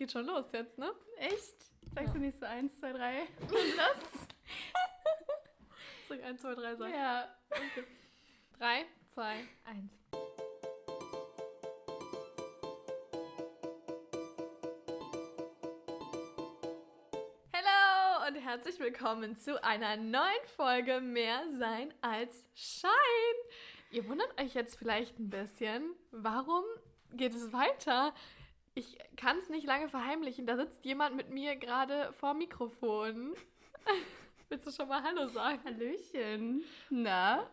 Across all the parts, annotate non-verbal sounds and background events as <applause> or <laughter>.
geht schon los jetzt, ne? Echt? Sagst Ja. du nicht so eins, zwei, drei? <laughs> Das? Sag 1, 2, 3, sag. ja. 3, 2, 1. Hallo und herzlich willkommen zu einer neuen Folge Mehr Sein als Schein. Ihr wundert euch jetzt vielleicht ein bisschen, warum geht es weiter? Ich kann es nicht lange verheimlichen. Da sitzt jemand mit mir gerade vor Mikrofon. <laughs> Willst du schon mal Hallo sagen? Hallöchen. Na?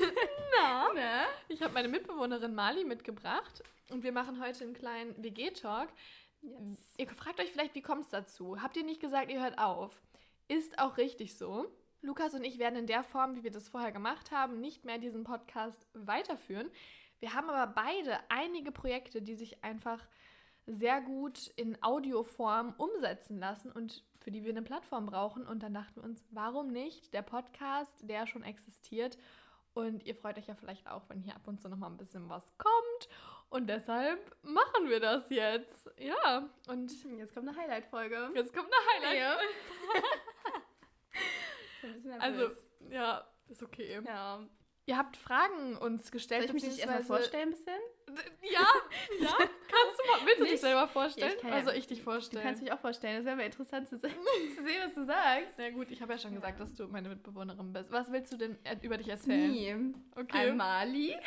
<laughs> Na? Na? Ich habe meine Mitbewohnerin Mali mitgebracht und wir machen heute einen kleinen WG-Talk. Yes. Ihr fragt euch vielleicht, wie kommt es dazu? Habt ihr nicht gesagt, ihr hört auf? Ist auch richtig so. Lukas und ich werden in der Form, wie wir das vorher gemacht haben, nicht mehr diesen Podcast weiterführen. Wir haben aber beide einige Projekte, die sich einfach sehr gut in Audioform umsetzen lassen und für die wir eine Plattform brauchen. Und dann dachten wir uns, warum nicht der Podcast, der schon existiert. Und ihr freut euch ja vielleicht auch, wenn hier ab und zu noch mal ein bisschen was kommt. Und deshalb machen wir das jetzt. Ja, und Jetzt kommt eine Highlight-Folge. jetzt kommt eine Highlight. Ja. <laughs> Ein bisschen Also, ja, ist okay. ja. Ihr habt Fragen uns gestellt. Soll ich mich erstmal vorstellen ein bisschen? Ja, ja. <laughs> Kannst du mal, willst du dich Nicht? selber vorstellen? Ja, ich ja- also ich dich Du vorstellen. kannst mich auch vorstellen. Das wäre mal interessant zu, se <laughs> zu sehen, was du sagst. Na gut, ich habe ja schon gesagt, dass du meine Mitbewohnerin bist. Was willst du denn über dich erzählen? Nie. Okay. Mali. <laughs>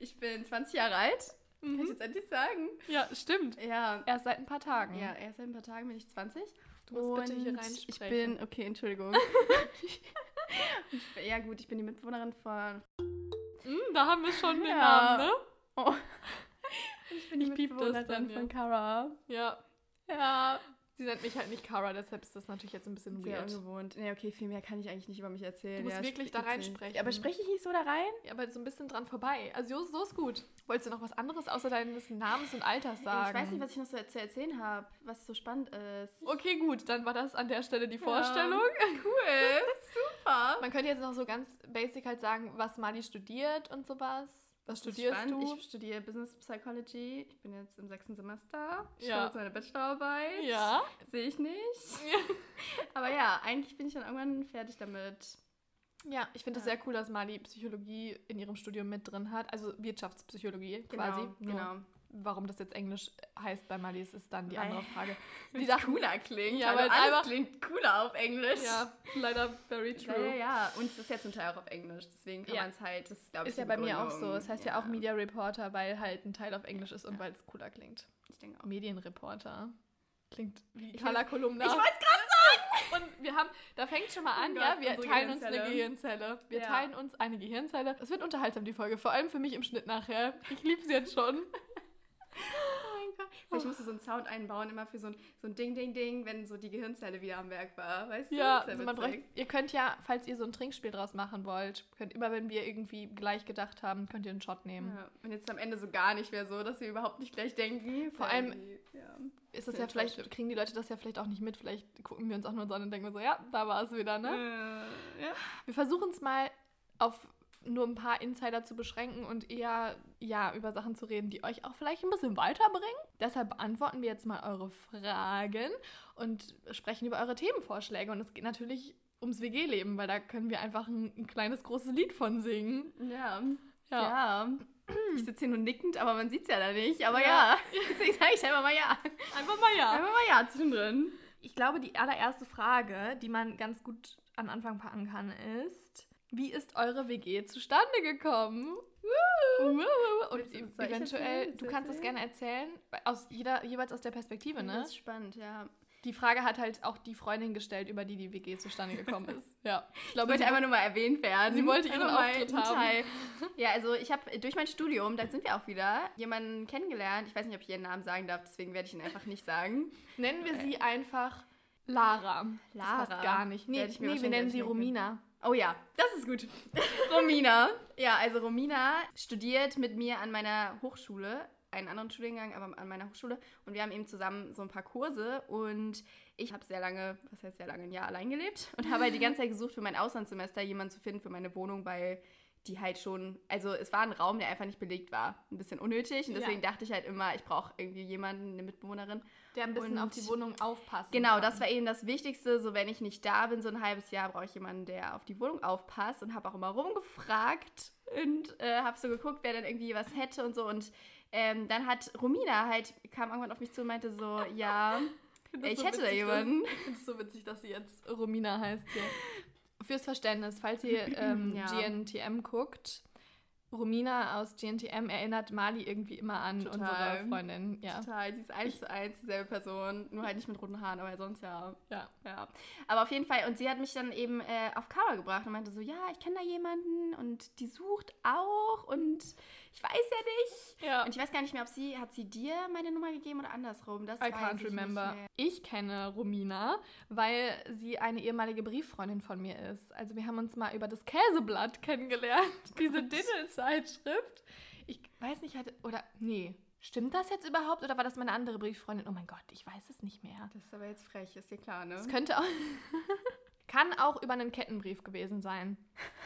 Ich bin 20 Jahre alt. Kann ich Mhm. jetzt endlich sagen? Ja, stimmt. Ja. Erst seit ein paar Tagen. Ja, erst seit ein paar Tagen bin ich 20. Du musst bitte hier Und reinsprechen. Ich bin, okay, Entschuldigung. ich, ja gut, ich bin die Mitbewohnerin von... Hm, da haben wir schon den Ja. Namen, ne? Oh. <laughs> Ich bin die Ich piep das dann, ja. von Kara. Ja. Ja. Sie nennt mich halt nicht Kara, deshalb ist das natürlich jetzt ein bisschen Sehr weird. ungewohnt. Nee, okay, viel mehr kann ich eigentlich nicht über mich erzählen. Du musst ja, wirklich da witzig. reinsprechen. Ja, aber spreche ich nicht so da rein? Ja, aber so ein bisschen dran vorbei. Also so, so ist gut. Wolltest du noch was anderes außer deines Namens und Alters sagen? Ich weiß nicht, was ich noch so zu erzählen habe, was so spannend ist. Okay, gut, dann war das an der Stelle die Vorstellung. <laughs> Cool, <laughs> super. Man könnte jetzt noch so ganz basic halt sagen, was Mali studiert und sowas. Was studierst spannend. du? Ich studiere Business Psychology. Ich bin jetzt im sechsten Semester. Ich Ja. schreibe jetzt meine Bachelorarbeit. Ja. Sehe ich nicht. <laughs> Aber ja, eigentlich bin ich dann irgendwann fertig damit. Ja, ich finde es Ja. sehr cool, dass Mali Psychologie in ihrem Studium mit drin hat. Also Wirtschaftspsychologie quasi. Nur Genau. Warum das jetzt Englisch heißt bei Mali, ist, ist dann die Weil- andere Frage. Wie <laughs> Die das Sachen- cooler klingt. Ja, Ja, weil weil es alles einfach- klingt cooler auf Englisch. Ja, leider very Ja, true. ja, ja. Und es ist ja zum Teil auch auf Englisch. Deswegen kann Ja. man es halt, das glaube ich, Ist ja bei mir auch so. Es heißt ja. auch Media Reporter, weil halt ein Teil auf Englisch ist und weil es cooler klingt. Ich denke auch. Medienreporter. Klingt wie Ich Carla Kolumna. Ich wollte es gerade Und wir haben, da fängt schon mal an, Oh ja, Gott, wir unsere teilen uns eine Gehirnzelle. Gehirnzelle. Wir Ja. teilen uns eine Gehirnzelle. Es wird unterhaltsam, die Folge. Vor allem für mich im Schnitt nachher. Ich liebe es jetzt schon. Oh mein Gott. Vielleicht musst du so einen Sound einbauen, immer für so ein, so ein Ding, Ding, Ding, wenn so die Gehirnzelle wieder am Werk war. Weißt du? Ja, also man bräucht, ihr könnt ja, falls ihr so ein Trinkspiel draus machen wollt, könnt immer, wenn wir irgendwie gleich gedacht haben, könnt ihr einen Shot nehmen. Ja, und jetzt am Ende so gar nicht mehr so, dass wir überhaupt nicht gleich denken. Vor Weil allem- Ja. Ist das ja vielleicht, kriegen die Leute das ja vielleicht auch nicht mit. Vielleicht gucken wir uns auch nur so an und denken so, ja, da war es wieder, ne? Äh, ja. Wir versuchen es mal auf nur ein paar Insider zu beschränken und eher ja über Sachen zu reden, die euch auch vielleicht ein bisschen weiterbringen. Deshalb beantworten wir jetzt mal eure Fragen und sprechen über eure Themenvorschläge. Und es geht natürlich ums WG-Leben, weil da können wir einfach ein, ein kleines, großes Lied von singen. Ja. Ja. ja. Ich sitze hier nur nickend, aber man sieht es ja da nicht. Aber Ja. ja, <laughs> deswegen sage ich einfach mal ja. Einfach mal ja. Einfach mal ja zwischendrin. Ich glaube, die allererste Frage, die man ganz gut an Anfang packen kann, ist: Wie ist eure WG zustande gekommen? Und ich eventuell, du kannst es erzählen? gerne erzählen, aus jeder, jeweils aus der Perspektive, ne? Das ist spannend, ja. Die Frage hat halt auch die Freundin gestellt, über die die WG zustande gekommen ist. <laughs> Ja. Ich Ich glaube, wollte sie einfach nur mal erwähnt werden. Sie wollte ihren mal Auftritt haben. Teil. Ja, also ich habe durch mein Studium, da sind wir auch wieder, jemanden kennengelernt. Ich weiß nicht, ob ich ihren Namen sagen darf, deswegen werde ich ihn einfach nicht sagen. nennen wir sie einfach Lara. Das Lara. passt gar nicht. Nee, ich nee wir nennen sie. Romina. Oh ja, das ist gut. <laughs> Romina. Ja, also Romina studiert mit mir an meiner Hochschule, einen anderen Studiengang, aber an meiner Hochschule. Und wir haben eben zusammen so ein paar Kurse und ich habe sehr lange, was heißt sehr lange, ein Jahr allein gelebt und habe halt die ganze Zeit gesucht für mein Auslandssemester jemanden zu finden für meine Wohnung, weil die halt schon, also es war ein Raum, der einfach nicht belegt war. Ein bisschen unnötig. Und deswegen ja. dachte ich halt immer, ich brauche irgendwie jemanden, eine Mitbewohnerin. Der ein bisschen und auf die Wohnung aufpasst. Genau, kann. das war eben das Wichtigste. So, wenn ich nicht da bin, so ein halbes Jahr, brauche ich jemanden, der auf die Wohnung aufpasst. Und habe auch immer rumgefragt und äh, habe so geguckt, wer denn irgendwie was hätte und so. Und ähm, dann hat Romina halt, kam irgendwann auf mich zu und meinte so, <laughs> ja, ich so hätte da jemanden. <laughs> Ich finde es so witzig, dass sie jetzt Romina heißt hier. Fürs Verständnis, falls ihr ähm, <laughs> ja. GNTM guckt, Romina aus GNTM erinnert Mali irgendwie immer an Total. unsere Freundin. Ja. Total, sie ist eins zu eins dieselbe Person, nur halt nicht mit roten Haaren, aber sonst ja. Ja. ja. Aber auf jeden Fall, und sie hat mich dann eben äh, auf Cover gebracht und meinte so, ja, ich kenne da jemanden und die sucht auch und ich weiß ja nicht. Ja. Und ich weiß gar nicht mehr, ob sie, hat sie dir meine Nummer gegeben oder andersrum? Das I can't ich remember. Ich kenne Romina, weil sie eine ehemalige Brieffreundin von mir ist. Also wir haben uns mal über das Käseblatt kennengelernt, <laughs> diese Diddle-Zeitschrift. Ich weiß nicht, hatte, oder, nee, Stimmt das jetzt überhaupt oder war das meine andere Brieffreundin? Oh mein Gott, ich weiß es nicht mehr. Das ist aber jetzt frech, ist dir klar, ne? Das könnte auch. <laughs> Kann auch über einen Kettenbrief gewesen sein.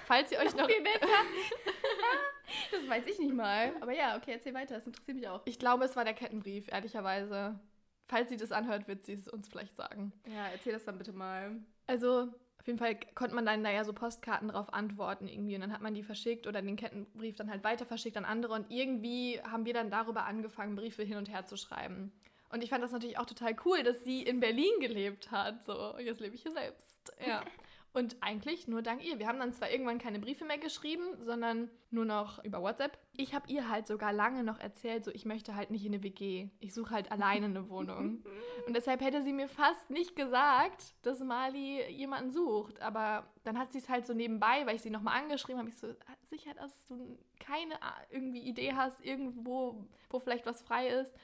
Falls ihr euch <laughs> noch. Viel besser. <laughs> das weiß ich nicht mal. Aber ja, okay, erzähl weiter. Das interessiert mich auch. Ich glaube, es war der Kettenbrief, ehrlicherweise. Falls sie das anhört, wird sie es uns vielleicht sagen. Ja, erzähl das dann bitte mal. Also, auf jeden Fall konnte man dann da ja so Postkarten drauf antworten irgendwie. Und dann hat man die verschickt oder den Kettenbrief dann halt weiter verschickt an andere. Und irgendwie haben wir dann darüber angefangen, Briefe hin und her zu schreiben. Und ich fand das natürlich auch total cool, dass sie in Berlin gelebt hat. So, jetzt lebe ich hier selbst. Ja. <laughs> Und eigentlich nur dank ihr. Wir haben dann zwar irgendwann keine Briefe mehr geschrieben, sondern nur noch über WhatsApp. Ich habe ihr halt sogar lange noch erzählt, so ich möchte halt nicht in eine WG. Ich suche halt alleine eine Wohnung. <laughs> Und deshalb hätte sie mir fast nicht gesagt, dass Mali jemanden sucht. Aber dann hat sie es halt so nebenbei, weil ich sie nochmal angeschrieben habe, ich so, sicher, dass du keine irgendwie Idee hast, irgendwo, wo vielleicht was frei ist.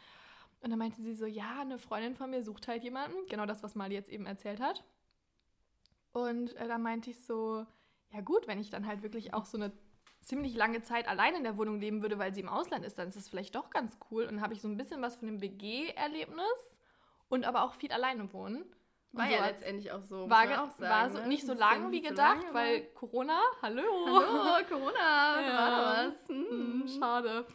Und dann meinte sie so, ja, eine Freundin von mir sucht halt jemanden. Genau das, was Mali jetzt eben erzählt hat. Und äh, da meinte ich so, ja gut, wenn ich dann halt wirklich auch so eine ziemlich lange Zeit allein in der Wohnung leben würde, weil sie im Ausland ist, dann ist das vielleicht doch ganz cool. Und dann habe ich so ein bisschen was von dem WG-Erlebnis und aber auch viel alleine wohnen. War so ja letztendlich auch so. War, auch sagen, war so, ne? nicht so lang wie gedacht, so lang, weil Corona, hallo. Hallo, Corona, ja. war was. Hm. hm. Schade.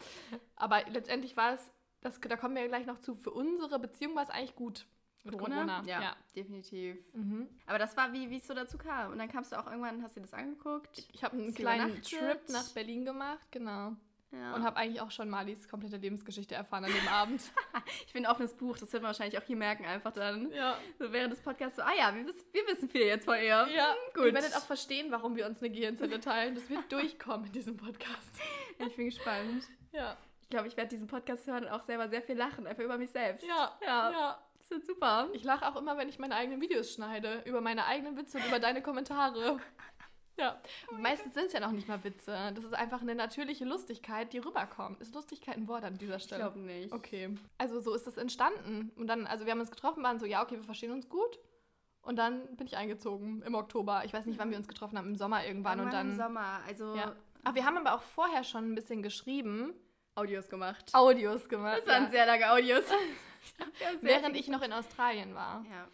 Aber letztendlich war es, das, da kommen wir ja gleich noch zu, für unsere Beziehung war es eigentlich gut. Mit Corona? Corona? Ja, ja, definitiv. Mhm. Aber das war, wie es so dazu kam. Und dann kamst du auch irgendwann, hast dir das angeguckt? Ich habe einen kleinen Trip nach Berlin gemacht, genau. Ja. Und habe eigentlich auch schon Malis komplette Lebensgeschichte erfahren an dem Abend. <laughs> ich bin ein offenes Buch, das wird man wahrscheinlich auch hier merken, einfach dann. Ja. So während des Podcasts so, ah ja, wir, wissen, wir wissen viel jetzt von ihr. Ja, hm, gut. Ihr werdet auch verstehen, warum wir uns eine Gehirnzelle teilen. Das wird <laughs> durchkommen in diesem Podcast. ich bin gespannt. Ja. Ich glaube, ich werde diesen Podcast hören und auch selber sehr viel lachen, einfach über mich selbst. Ja, ja. ja wird super. Ich lache auch immer, wenn ich meine eigenen Videos schneide, über meine eigenen Witze und über deine Kommentare. Ja, oh meistens sind es ja noch nicht mal Witze. Das ist einfach eine natürliche Lustigkeit, die rüberkommt. Ist Lustigkeit ein Wort an dieser Stelle? Ich glaube nicht. Okay. Also so ist es entstanden. Und dann, also wir haben uns getroffen, waren so, ja, okay, wir verstehen uns gut. Und dann bin ich eingezogen im Oktober. Ich weiß nicht, wann wir uns getroffen haben, im Sommer irgendwann. Irgendwann und dann, im Sommer, also... Ja. Ach, wir haben aber auch vorher schon ein bisschen geschrieben. Audios gemacht. Audios gemacht. Das waren ja. sehr lange Audios. <laughs> ja, Während ich noch in Australien war. Ja.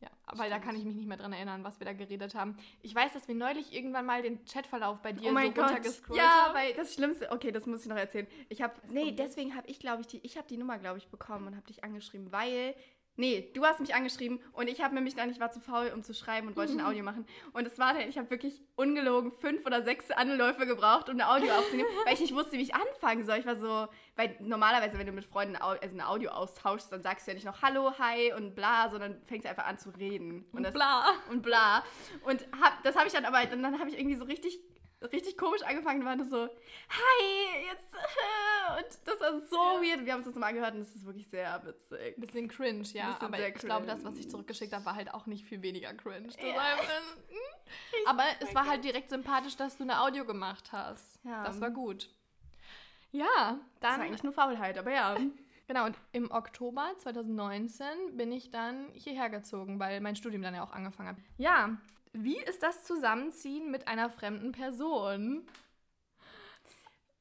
Ja, aber Stimmt. da kann ich mich nicht mehr dran erinnern, was wir da geredet haben. Ich weiß, dass wir neulich irgendwann mal den Chatverlauf bei dir oh mein so Gott. runtergescrollt ja, haben. Ja, weil das Schlimmste, okay, das muss ich noch erzählen. Ich habe, nee, deswegen habe ich, glaube ich, die, ich habe die Nummer, glaube ich, bekommen und habe dich angeschrieben, weil Nee, du hast mich angeschrieben und ich habe nämlich dann, ich war zu faul, um zu schreiben und wollte ein Audio machen. Und es war dann, ich habe wirklich ungelogen fünf oder sechs Anläufe gebraucht, um ein Audio aufzunehmen, <laughs> weil ich nicht wusste, wie ich anfangen soll. Ich war so, weil normalerweise, wenn du mit Freunden also ein Audio austauschst, dann sagst du ja nicht noch Hallo, Hi und bla, sondern fängst einfach an zu reden. Und, das, bla. Und bla. Und hab, das habe ich dann aber, dann, dann habe ich irgendwie so richtig richtig komisch angefangen, war das so, hi, jetzt, <laughs> und das war so weird. Wir haben es uns mal angehört und es ist wirklich sehr witzig. Bisschen cringe, ja, bisschen aber ich glaube, das, was ich zurückgeschickt habe, war halt auch nicht viel weniger cringe. Ja. <laughs> aber es war halt direkt sympathisch, dass du eine Audio gemacht hast. Ja. Das war gut. Ja, dann... Das war eigentlich nur Faulheit, aber ja. <laughs> Genau, und im Oktober 2019 bin ich dann hierher gezogen, weil mein Studium dann ja auch angefangen hat. Ja, wie ist das Zusammenziehen mit einer fremden Person?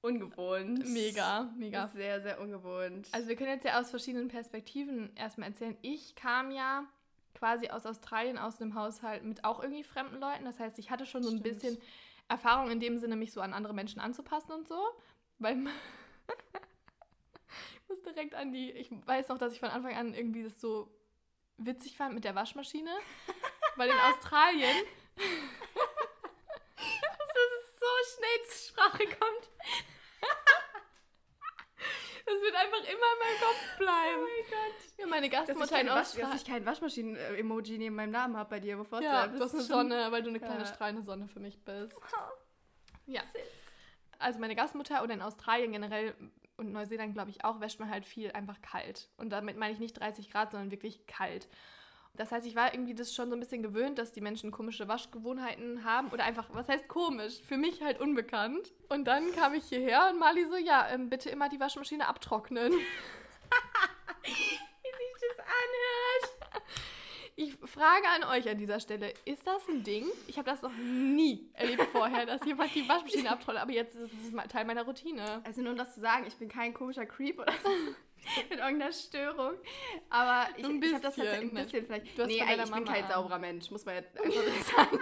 Ungewohnt. Mega, mega. Sehr, sehr ungewohnt. Also wir können jetzt ja aus verschiedenen Perspektiven erstmal erzählen. Ich kam ja quasi aus Australien aus einem Haushalt mit auch irgendwie fremden Leuten. Das heißt, ich hatte schon so ein Stimmt. bisschen Erfahrung in dem Sinne, mich so an andere Menschen anzupassen und so. Weil <laughs> ich muss direkt an die, ich weiß noch, dass ich von Anfang an irgendwie das so witzig fand mit der Waschmaschine. Weil in Australien <laughs> dass es so schnell zur Sprache kommt. Das wird einfach immer in meinem Kopf bleiben. Oh mein Gott. Ja, meine Gastmutter in Wasch, dass Australien. ich kein Waschmaschinen-Emoji neben meinem Namen habe bei dir, bevor Ja, du hast eine Sonne, weil du eine kleine Ja. strahlende Sonne für mich bist. Ja. Süß. Also meine Gastmutter oder in Australien generell und Neuseeland, glaube ich, auch, wäscht man halt viel einfach kalt. Und damit meine ich nicht 30 Grad, sondern wirklich kalt. Das heißt, ich war irgendwie das schon so ein bisschen gewöhnt, dass die Menschen komische Waschgewohnheiten haben. Oder einfach, was heißt komisch? Für mich halt unbekannt. Und dann kam ich hierher und Mali so, ja, ähm, bitte immer die Waschmaschine abtrocknen. <laughs> Wie sich das anhört. Ich frage an euch an dieser Stelle, ist das ein Ding? Ich habe das noch nie erlebt vorher, dass jemand die Waschmaschine abtrocknet, aber jetzt ist es Teil meiner Routine. Also nur um das zu sagen, ich bin kein komischer Creep oder so. <laughs> mit irgendeiner Störung. Aber ich, ich habe das tatsächlich ein bisschen vielleicht. Du hast nee, von ich bin Mama kein an. sauberer Mensch, muss man jetzt einfach <laughs> sagen.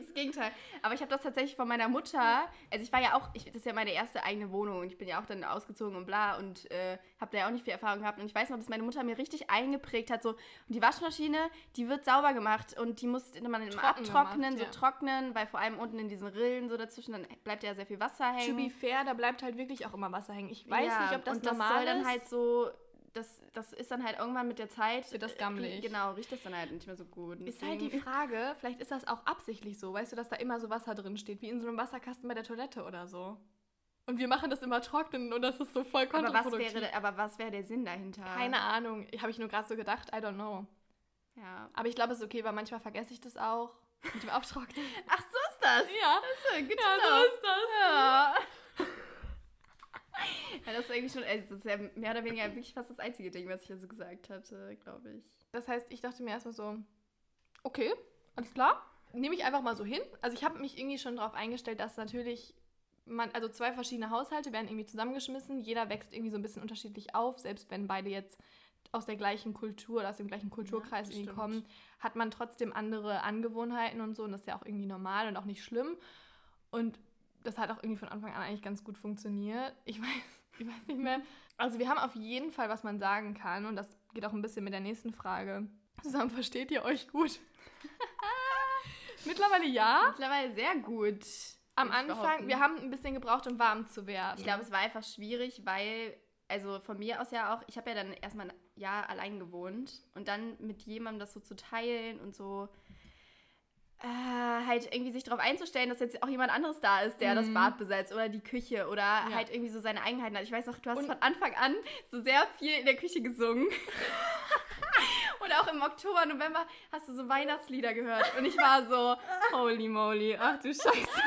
Das Gegenteil. Aber ich habe das tatsächlich von meiner Mutter. Also, ich war ja auch, ich, das ist ja meine erste eigene Wohnung und ich bin ja auch dann ausgezogen und bla und äh, habe da ja auch nicht viel Erfahrung gehabt. Und ich weiß noch, dass meine Mutter mir richtig eingeprägt hat, so, und die Waschmaschine, die wird sauber gemacht und die muss man immer Trocken abtrocknen, gemacht, so ja. trocknen, weil vor allem unten in diesen Rillen so dazwischen, dann bleibt ja sehr viel Wasser hängen. To be fair, da bleibt halt wirklich auch immer Wasser hängen. Ich weiß Ja, nicht, ob das und das normal soll dann ist. halt so, das, das ist dann halt irgendwann mit der Zeit. Wird das äh, gammelig. Genau, riecht das dann halt nicht mehr so gut. Ist halt die Frage, vielleicht ist das auch absichtlich so, weißt du, dass da immer so Wasser drin steht, wie in so einem Wasserkasten bei der Toilette oder so. Und wir machen das immer trocknen und das ist so voll aber was, kontraproduktiv. wäre, aber was wäre der Sinn dahinter? Keine Ahnung, habe ich nur gerade so gedacht, I don't know. Ja. Aber ich glaube, es ist okay, weil manchmal vergesse ich das auch mit dem Abtrocknen. Ach, so ist das. ja, gut ja, to know. so ist das. Ja. Ja, das ist eigentlich schon, also das ist ja mehr oder weniger wirklich fast das einzige Ding, was ich ja so gesagt hatte, glaube ich. Das heißt, ich dachte mir erstmal so, okay, alles klar. Nehme ich einfach mal so hin. Also ich habe mich irgendwie schon darauf eingestellt, dass natürlich man, also zwei verschiedene Haushalte werden irgendwie zusammengeschmissen. Jeder wächst irgendwie so ein bisschen unterschiedlich auf, selbst wenn beide jetzt aus der gleichen Kultur oder aus dem gleichen Kulturkreis das irgendwie kommen, hat man trotzdem andere Angewohnheiten und so. Und das ist ja auch irgendwie normal und auch nicht schlimm. Und das hat auch irgendwie von Anfang an eigentlich ganz gut funktioniert. Ich <laughs> weiß, ich weiß nicht mehr. Also wir haben auf jeden Fall, was man sagen kann, und das geht auch ein bisschen mit der nächsten Frage. Zusammen versteht ihr euch gut? <laughs> Mittlerweile ja. Mittlerweile sehr gut. Am Anfang, behaupten. wir haben ein bisschen gebraucht, um warm zu werden. Ich glaube, es war einfach schwierig, weil, also von mir aus ja auch, ich habe ja dann erstmal ein Jahr allein gewohnt und dann mit jemandem das so zu teilen und so äh, halt irgendwie sich darauf einzustellen, dass jetzt auch jemand anderes da ist, der das Mhm. Bad besetzt oder die Küche oder Ja. halt irgendwie so seine Eigenheiten hat. Ich weiß noch, du hast Und- von Anfang an so sehr viel in der Küche gesungen. <laughs> Und auch im Oktober, November hast du so Weihnachtslieder gehört. Und ich war so, holy moly, ach du Scheiße.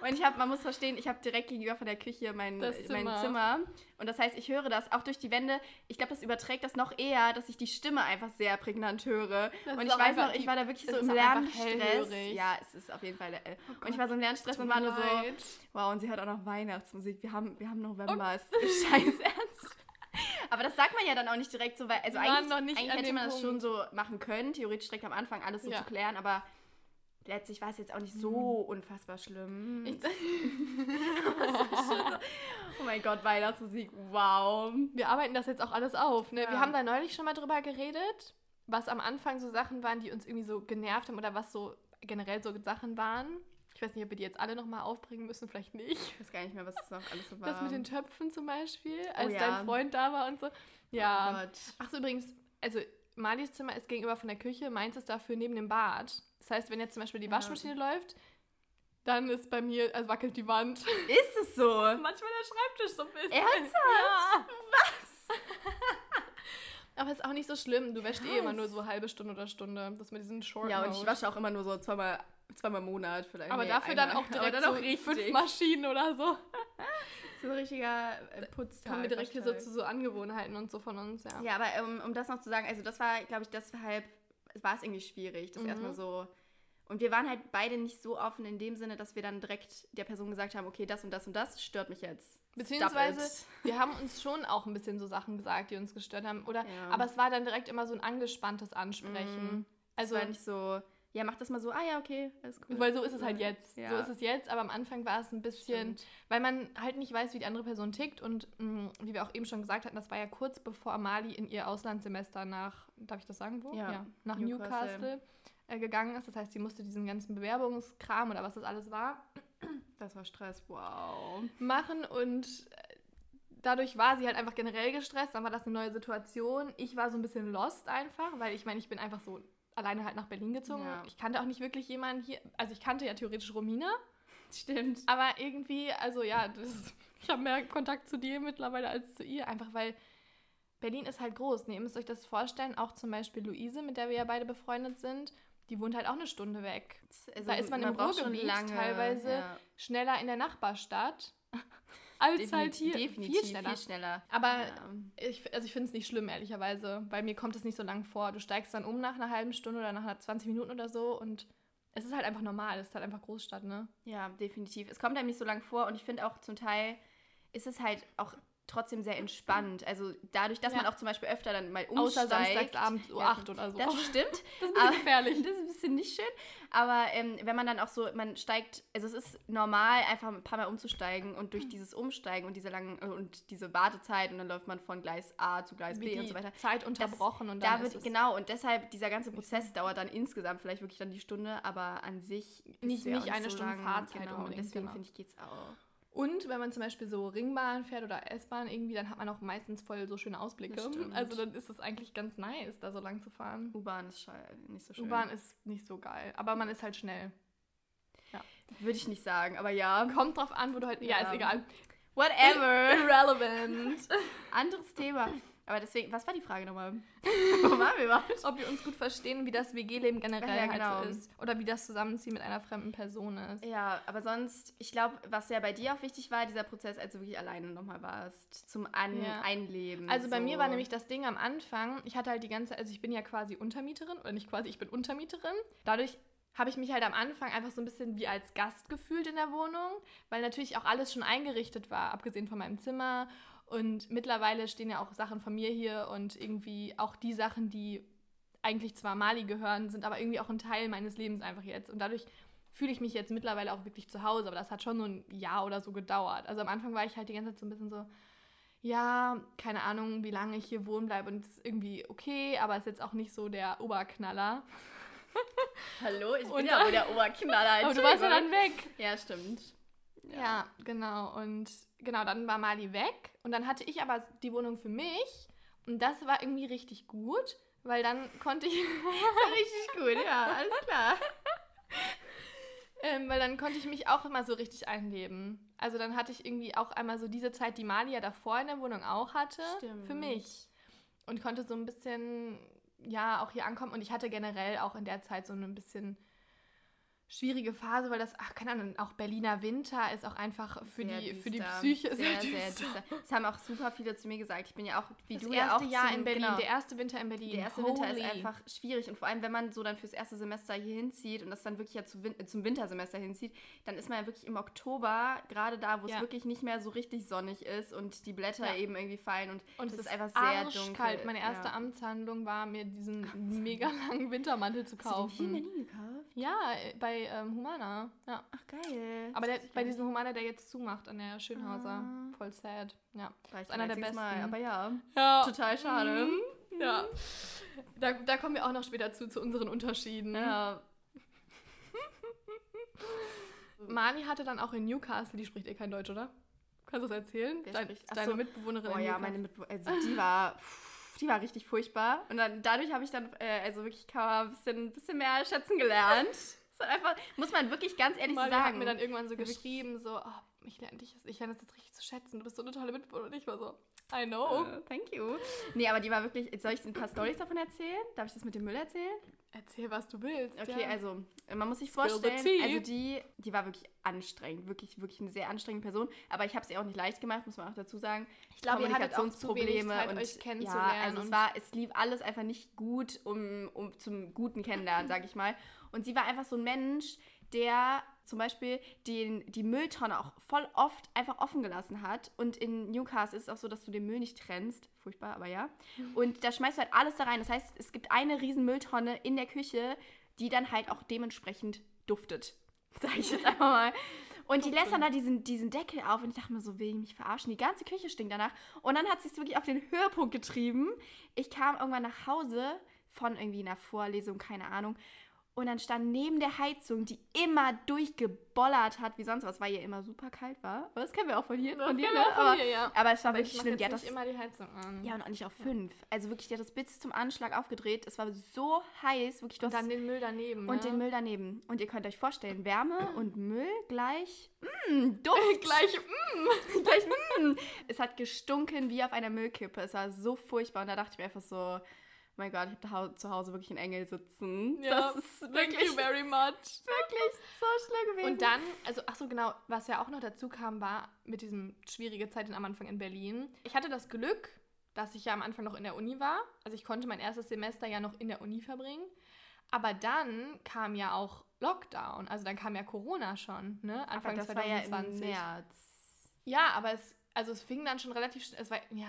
Und ich habe, man muss verstehen, ich habe direkt gegenüber von der Küche mein, Das mein Zimmer. Zimmer. Und das heißt, ich höre das auch durch die Wände. Ich glaube, das überträgt das noch eher, dass ich die Stimme einfach sehr prägnant höre. Das und ich weiß noch, ich war da wirklich so im Lernstress. Ja, es ist auf jeden Fall. Äh, Oh und ich war so im Lernstress und war nur so, wow, und sie hört auch noch Weihnachtsmusik. Wir haben, wir haben November. Ist <laughs> scheiß ernst. Aber das sagt man ja dann auch nicht direkt so, weil, also eigentlich, eigentlich hätte man das Punkt. schon so machen können, theoretisch direkt am Anfang alles so Ja. zu klären, aber letztlich war es jetzt auch nicht so unfassbar schlimm. Ich- <laughs> oh mein Gott, Weihnachtsmusik, wow. Wir arbeiten das jetzt auch alles auf. Ne? Ja. Wir haben da neulich schon mal drüber geredet, was am Anfang so Sachen waren, die uns irgendwie so genervt haben oder was so generell so Sachen waren. Ich weiß nicht, ob wir die jetzt alle nochmal aufbringen müssen, vielleicht nicht. Ich weiß gar nicht mehr, was das noch alles so war. Das mit den Töpfen zum Beispiel, als ja. dein Freund da war und so. Oh Ja. Gott. Ach so, übrigens, also Malis Zimmer ist gegenüber von der Küche, meins ist dafür neben dem Bad. Das heißt, wenn jetzt zum Beispiel die Ja. Waschmaschine läuft, dann ist bei mir, also wackelt die Wand. Ist es so? <laughs> Manchmal der Schreibtisch so ein bisschen. Ernsthaft? Ja. Was? <laughs> Aber ist auch nicht so schlimm. Du wäschst eh immer nur so halbe Stunde oder Stunde. Das mit diesen Short Ja, und ich wasche auch immer nur so zweimal, zweimal im Monat vielleicht. Aber Nee, dafür dann einmal. auch <laughs> direkt dann auch so richtig. fünf Maschinen oder so. <laughs> So ein richtiger äh, Putztag. Kommen wir direkt hier so zu so Angewohnheiten und so von uns, ja. Ja, aber um, um das noch zu sagen, also das war, glaube ich, deshalb war es irgendwie schwierig, das Mhm. erstmal so. Und wir waren halt beide nicht so offen in dem Sinne, dass wir dann direkt der Person gesagt haben, okay, das und das und das stört mich jetzt. Beziehungsweise, <laughs> wir haben uns schon auch ein bisschen so Sachen gesagt, die uns gestört haben. Oder, Ja. Aber es war dann direkt immer so ein angespanntes Ansprechen. Mhm. Also, war nicht so, Ja, mach das mal so, ah ja, okay, alles cool. Weil so ist es halt jetzt. Ja. So ist es jetzt, aber am Anfang war es ein bisschen, Stimmt. weil man halt nicht weiß, wie die andere Person tickt und mh, wie wir auch eben schon gesagt hatten, das war ja kurz bevor Mali in ihr Auslandssemester nach, darf ich das sagen wo? Ja, nach Newcastle. Newcastle, äh, gegangen ist. Das heißt, sie musste diesen ganzen Bewerbungskram oder was das alles war, <clears throat> Das war Stress, wow. machen und äh, dadurch war sie halt einfach generell gestresst. Dann war das eine neue Situation. Ich war so ein bisschen lost einfach, weil ich meine, ich bin einfach so alleine halt nach Berlin gezogen. Ja. Ich kannte auch nicht wirklich jemanden hier. Also ich kannte ja theoretisch Romina, <laughs> Stimmt. aber irgendwie, also ja, das, ich habe mehr Kontakt zu dir mittlerweile als zu ihr, einfach weil Berlin ist halt groß. Ne? Ihr müsst euch das vorstellen, auch zum Beispiel Luise, mit der wir ja beide befreundet sind, die wohnt halt auch eine Stunde weg. Also, Da ist man im braucht schon Ruhrgebiet teilweise ja. Schneller in der Nachbarstadt <laughs> als halt hier. Definitiv viel schneller. Viel schneller. Aber Ja. ich, also ich finde es nicht schlimm, ehrlicherweise. Bei mir kommt es nicht so lang vor. Du steigst dann um nach einer halben Stunde oder nach einer 20 Minuten oder so und es ist halt einfach normal. Es ist halt einfach Großstadt, ne? Ja, definitiv. Es kommt einem nicht so lang vor und ich finde auch zum Teil ist es halt auch trotzdem sehr entspannt. Also dadurch, dass Ja. man auch zum Beispiel öfter dann mal Außer umsteigt. samstagsabends um Ja, 8 oder so. Das stimmt. <laughs> Das ist ein bisschen gefährlich. Das ist ein bisschen nicht schön. Aber ähm, wenn man dann auch so, man steigt, also es ist normal, einfach ein paar Mal umzusteigen und durch dieses Umsteigen und diese langen äh, und diese Wartezeit und dann läuft man von Gleis A zu Gleis Wie B und so weiter. Zeit unterbrochen und dann Da wird, es genau, und deshalb, dieser ganze Prozess dauert dann insgesamt vielleicht wirklich dann die Stunde, aber an sich ist Nicht- nicht eine Stunde Fahrzeit Genau, und deswegen genau. finde ich, geht's auch. Und wenn man zum Beispiel so Ringbahn fährt oder S-Bahn irgendwie, dann hat man auch meistens voll so schöne Ausblicke. Also dann ist es eigentlich ganz nice, da so lang zu fahren. U-Bahn ist nicht so schön. U-Bahn ist nicht so geil, aber man ist halt schnell. Würde ich nicht sagen, aber ja. Kommt drauf an, wo du halt. Ja, Ja. ist egal. Whatever. Irrelevant. <laughs> Anderes Thema. Aber deswegen, was war die Frage nochmal? <laughs> Wo waren wir überhaupt? Ob wir uns gut verstehen, wie das WG-Leben generell Ja, genau. halt so ist. Oder wie das Zusammenziehen mit einer fremden Person ist. Ja, aber sonst, ich glaube, was ja bei dir auch wichtig war, dieser Prozess, als du wirklich alleine nochmal warst, zum An Ja. Einleben. Also bei so. mir war nämlich das Ding am Anfang, ich hatte halt die ganze, also ich bin ja quasi Untermieterin, oder nicht quasi, ich bin Untermieterin. Dadurch habe ich mich halt am Anfang einfach so ein bisschen wie als Gast gefühlt in der Wohnung, weil natürlich auch alles schon eingerichtet war, abgesehen von meinem Zimmer. Und mittlerweile stehen ja auch Sachen von mir hier und irgendwie auch die Sachen, die eigentlich zwar Mali gehören, sind aber irgendwie auch ein Teil meines Lebens einfach jetzt. Und dadurch fühle ich mich jetzt mittlerweile auch wirklich zu Hause, aber das hat schon so ein Jahr oder so gedauert. Also am Anfang war ich halt die ganze Zeit so ein bisschen so, ja, keine Ahnung, wie lange ich hier wohnen bleibe und es ist irgendwie okay, aber es ist jetzt auch nicht so der Oberknaller. <laughs> Hallo, ich Und bin ja dann- wohl der Oberknaller. <laughs> Aber du warst ja dann weg. Ja, stimmt. Ja. genau. Und genau, dann war Mali weg und dann hatte ich aber die Wohnung für mich und das war irgendwie richtig gut, weil dann konnte ich, <laughs> <laughs> Richtig gut, ja, alles klar. ähm, weil dann konnte ich mich auch immer so richtig einleben. Also dann hatte ich irgendwie auch einmal so diese Zeit, die Mali ja davor in der Wohnung auch hatte, Stimmt. für mich. Und konnte so ein bisschen, ja, auch hier ankommen. Und ich hatte generell auch in der Zeit so ein bisschen schwierige Phase, weil das, ach, keine Ahnung, auch Berliner Winter ist auch einfach für, Sehr die, für die. Psyche sehr, sehr, düster. düster. Das haben auch super viele zu mir gesagt. Ich bin ja auch, wie Das du erste ja auch Jahr zum- in Berlin, genau. der erste Winter in Berlin. Der erste Winter ist Holy. einfach schwierig und vor allem, wenn man so dann fürs erste Semester hier hinzieht und das dann wirklich ja zu zum Wintersemester hinzieht, dann ist man ja wirklich im Oktober, gerade da, wo es Ja. wirklich nicht mehr so richtig sonnig ist und die Blätter Ja. eben irgendwie fallen und, Und es es ist einfach sehr dunkel. arschkalt. Meine erste. Amtshandlung war, mir diesen mega langen Wintermantel zu Hast du den hier in kaufen. Berlin gekauft? Ja, äh, bei ähm, Humana. Ja. Ach, geil. Aber der, bei diesem Humana, der jetzt zumacht an der Schönhauser. Ah. Voll sad. Ja. ist einer der besten. Mal, aber ja. ja. Total schade. Mhm. Ja. Da, da kommen wir auch noch später zu, zu unseren Unterschieden. Ja. <laughs> <laughs> Mani hatte dann auch in Newcastle, die spricht eh kein Deutsch, oder? Kannst du das erzählen? Dein, deine so. Mitbewohnerin Oh ja, meine Mitbewohnerin, also die war, die war richtig furchtbar. Und dann dadurch habe ich dann, äh, also wirklich ein bisschen, bisschen mehr schätzen gelernt. Das ist einfach, muss man wirklich ganz ehrlich Mali sagen. hat mir dann irgendwann so geschrieben, so, oh, ich lerne dich, ich lerne das jetzt richtig zu schätzen, du bist so eine tolle Mitbewohnerin. Und ich war so, I know. Äh, thank you. Nee, aber die war wirklich, soll ich ein paar Stories davon erzählen? Darf ich das mit dem Müll erzählen? Erzähl, was du willst. Okay, ja. also man muss sich vorstellen, also die, die war wirklich anstrengend, wirklich, wirklich eine sehr anstrengende Person. Aber ich habe es ihr auch nicht leicht gemacht, muss man auch dazu sagen. Ich glaube, ihr hattet auch zu wenig Zeit, euch kennenzulernen Ja, also es und- war, es lief alles einfach nicht gut, um, um zum guten Kennenlernen, <laughs> sag ich mal. Und sie war einfach so ein Mensch, der zum Beispiel den, die Mülltonne auch voll oft einfach offen gelassen hat. Und in Newcastle ist es auch so, dass du den Müll nicht trennst. Furchtbar, aber ja. <laughs> Und da schmeißt du halt alles da rein. Das heißt, es gibt eine riesen Mülltonne in der Küche die dann halt auch dementsprechend duftet. <laughs> Sag ich jetzt einfach mal. Und die lässt dann da diesen, diesen Deckel auf und ich dachte mir so, will ich mich verarschen? Die ganze Küche stinkt danach. Und dann hat sie es wirklich auf den Höhepunkt getrieben. Ich kam irgendwann nach Hause von irgendwie einer Vorlesung, keine Ahnung. Und dann stand neben der Heizung, die immer durchgebollert hat, wie sonst was, weil ihr immer super kalt war. Aber das kennen wir auch von hier. Das Von dir, ne? von aber, hier, ja. aber es war Aber wirklich schlimm. Die hat das immer die Heizung an. ja, und auch nicht auf fünf. Also wirklich, die hat das bis zum Anschlag aufgedreht. Es war so heiß, wirklich. Und dann den Müll daneben. und ne? den Müll daneben. Und ihr könnt euch vorstellen, Wärme und Müll gleich, mh, <laughs> Duft. gleich. Mm. <laughs> gleich, mh. Es hat gestunken wie auf einer Müllkippe. Es war so furchtbar. Und da dachte ich mir einfach so, mein Gott, ich habe zu Hause wirklich einen Engel sitzen. Ja, das ist Thank wirklich, you very much. wirklich so schlimm gewesen. Und dann, also, ach so, genau, was ja auch noch dazu kam, war mit diesem schwierige Zeit am Anfang in Berlin. Ich hatte das Glück, dass ich ja am Anfang noch in der Uni war. Also ich konnte mein erstes Semester ja noch in der Uni verbringen. Aber dann kam ja auch Lockdown. Also dann kam ja Corona schon, ne? Aber Anfang das war ja 2020. im März. Ja, aber es, also es fing dann schon relativ schnell. Es war, ja,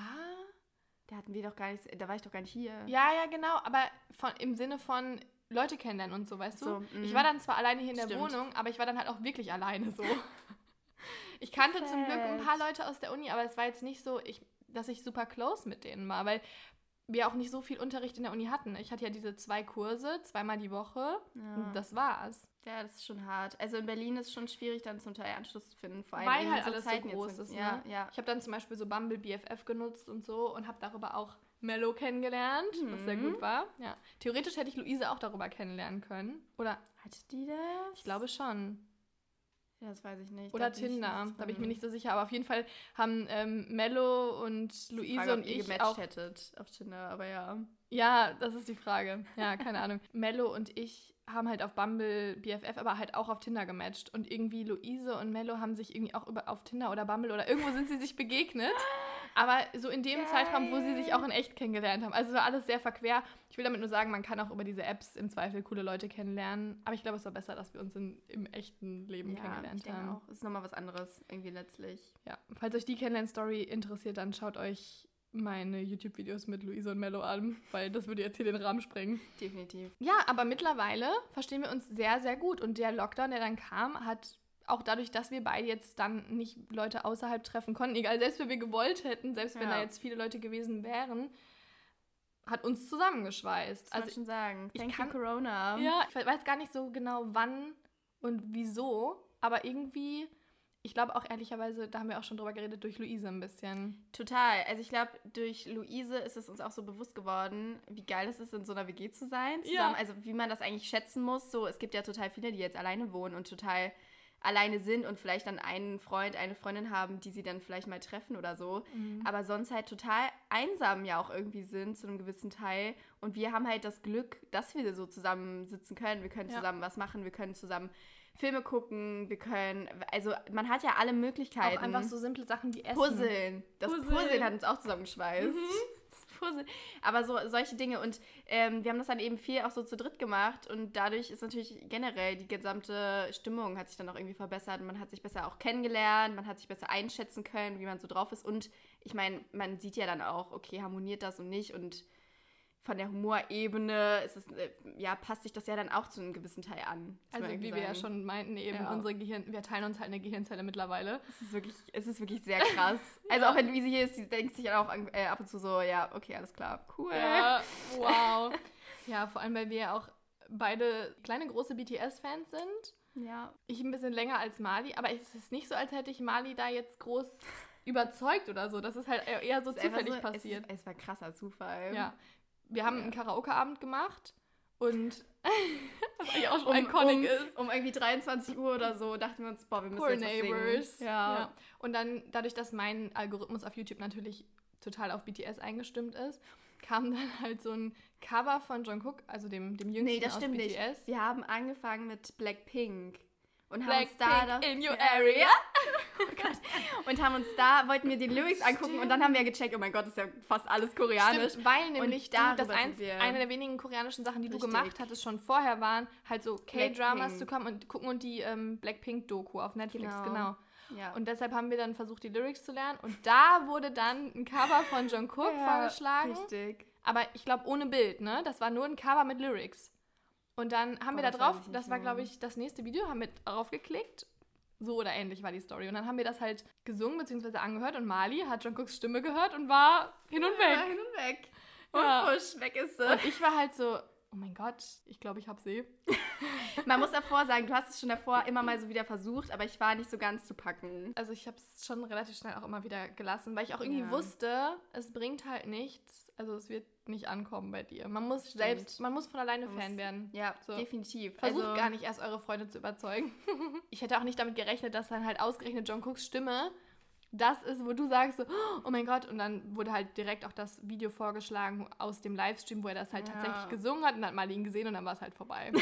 Da hatten wir doch gar nicht, da war ich doch gar nicht hier. ja, ja, genau. Aber von, im Sinne von Leute kennenlernen und so, weißt du? So, ich mhm. war dann zwar alleine hier in der Stimmt. Wohnung, aber ich war dann halt auch wirklich alleine so. <laughs> Ich kannte zum Glück ein paar Leute aus der Uni, aber es war jetzt nicht so, ich, dass ich super close mit denen war, weil wir auch nicht so viel Unterricht in der Uni hatten. Ich hatte ja diese zwei Kurse, zweimal die Woche Ja. und das war's. Ja, das ist schon hart. Also in Berlin ist es schon schwierig, dann zum Teil Anschluss zu finden. Vor allem Weil halt alles Zeiten so groß jetzt. ist, ne? Ja, ja. Ich habe dann zum Beispiel so Bumble BFF genutzt und so und habe darüber auch Mello kennengelernt, was sehr Mhm. gut war. Ja. Theoretisch hätte ich Luise auch darüber kennenlernen können. Oder Hatte die das? ich glaube schon. Ja, das weiß ich nicht. Oder Da Tinder. Da bin ich mir nicht so sicher. Aber auf jeden Fall haben ähm, Mello und Luise Frage, und ich gematcht auch hättet auf Tinder, aber ja. Ja, das ist die Frage. Ja, keine <laughs> Ahnung. Mello und ich haben halt auf Bumble BFF, aber halt auch auf Tinder gematcht. Und irgendwie Luise und Mello haben sich irgendwie auch über, auf Tinder oder Bumble oder irgendwo sind sie sich begegnet. Aber so in dem Geil. Zeitraum, wo sie sich auch in echt kennengelernt haben. Also war alles sehr verquer. Ich will damit nur sagen, man kann auch über diese Apps im Zweifel coole Leute kennenlernen. Aber ich glaube, es war besser, dass wir uns in, im echten Leben ja, kennengelernt ich denke haben. auch. Es ist nochmal was anderes, irgendwie letztlich. Ja, falls euch die Kennenlern-Story interessiert, dann schaut euch meine YouTube-Videos mit Luise und Mello an, weil das würde jetzt hier den Rahmen sprengen. Definitiv. Ja, aber mittlerweile verstehen wir uns sehr, sehr gut. Und der Lockdown, der dann kam, hat auch dadurch, dass wir beide jetzt dann nicht Leute außerhalb treffen konnten, egal, selbst wenn wir gewollt hätten, selbst wenn Ja. da jetzt viele Leute gewesen wären, hat uns zusammengeschweißt. Das also, Also ich schon sagen. ich Thank kann- you, Corona. ja, ich weiß gar nicht so genau wann und wieso, aber irgendwie, ich glaube auch ehrlicherweise, da haben wir auch schon drüber geredet, durch Luise ein bisschen. Total. Also ich glaube, durch Luise ist es uns auch so bewusst geworden, wie geil es ist, in so einer WG zu sein. Ja. Zusammen. Also wie man das eigentlich schätzen muss. So, es gibt ja total viele, die jetzt alleine wohnen und total alleine sind und vielleicht dann einen Freund, eine Freundin haben, die sie dann vielleicht mal treffen oder so. Aber sonst halt total einsam ja auch irgendwie sind zu einem gewissen Teil. Und wir haben halt das Glück, dass wir so zusammen sitzen können. Wir können Ja. zusammen was machen, wir können zusammen Filme gucken, wir können, also man hat ja alle Möglichkeiten. Auch einfach so simple Sachen wie Essen. Puzzeln. Das Puzzeln. Puzzeln hat uns auch zusammengeschweißt. Das Puzzeln. Aber so solche Dinge. Und ähm, wir haben das dann eben viel auch so zu dritt gemacht. Und dadurch ist natürlich generell die gesamte Stimmung hat sich dann auch irgendwie verbessert. Und man hat sich besser auch kennengelernt. Man hat sich besser einschätzen können, wie man so drauf ist. Und ich meine, man sieht ja dann auch, okay, harmoniert das und nicht. Und von der Humorebene ist es, äh, ja, passt sich das ja dann auch zu einem gewissen Teil an. Also wie wir ja sagen. schon meinten, eben Ja. unsere Gehirn, wir teilen uns halt eine Gehirnzelle mittlerweile. Es ist wirklich, es ist wirklich sehr krass. <laughs> Also auch wenn Luise hier ist, die denkt sich dann auch äh, ab und zu so, ja, okay, alles klar, cool. Ja, wow. <laughs> ja, vor allem, weil wir ja auch beide kleine, große BTS-Fans sind. Ja. Ich ein bisschen länger als Mali, aber es ist nicht so, als hätte ich Mali da jetzt groß überzeugt oder so. Das ist halt eher so zufällig so, passiert. Es, es war krasser Zufall. Ja. Wir haben Ja. einen Karaoke-Abend gemacht und <laughs> was eigentlich auch schon Um, iconic um, ist. um irgendwie 23 Uhr oder so dachten wir uns, boah, wir müssen Poor jetzt Neighbors. singen. Ja. Und dann, dadurch, dass mein Algorithmus auf YouTube natürlich total auf BTS eingestimmt ist, kam dann <laughs> halt so ein Cover von Jungkook, also dem, dem jüngsten Nee, das aus stimmt nicht. BTS. Wir haben angefangen mit Blackpink. Und haben uns Blackpink da, da in your area. <laughs> oh Gott, und haben uns da, wollten wir die Lyrics angucken und dann haben wir gecheckt, oh mein Gott, ist ja fast alles koreanisch. Stimmt, weil nämlich du, darüber das eins, eine der wenigen koreanischen Sachen, die Richtig. du gemacht hattest, schon vorher waren, halt so K-Dramas Blackpink. zu kommen und gucken und die ähm, Blackpink-Doku auf Netflix, Genau. genau. Ja. Und deshalb haben wir dann versucht, die Lyrics zu lernen. Und da wurde dann ein Cover von Jungkook Ja, vorgeschlagen. Richtig. Aber ich glaube ohne Bild, ne? Das war nur ein Cover mit Lyrics. Und dann haben Oh, wir da drauf, das war, glaube ich, das nächste Video, haben wir drauf geklickt. So oder ähnlich war die Story. Und dann haben wir das halt gesungen bzw. angehört und Mali hat John Cooks Stimme gehört und war hin und Ja, weg. hin und weg. Und Ja. push, weg ist sie. Und ich war halt so, oh mein Gott, ich glaube, ich hab sie. <laughs> Man muss davor sagen, du hast es schon davor immer mal so wieder versucht, aber ich war nicht so ganz zu packen. Also ich habe es schon relativ schnell auch immer wieder gelassen, weil ich auch irgendwie Ja. wusste, es bringt halt nichts. Also es wird nicht ankommen bei dir. Man muss Stimmt. selbst, man muss von alleine Man Fan muss- werden. Ja, So. definitiv. Versucht also, gar nicht erst eure Freunde zu überzeugen. <laughs> ich hätte auch nicht damit gerechnet, dass dann halt ausgerechnet John Cooks Stimme das ist, wo du sagst so, oh mein Gott, und dann wurde halt direkt auch das Video vorgeschlagen aus dem Livestream, wo er das halt Ja. tatsächlich gesungen hat und dann hat mal ihn gesehen und dann war es halt vorbei. <laughs>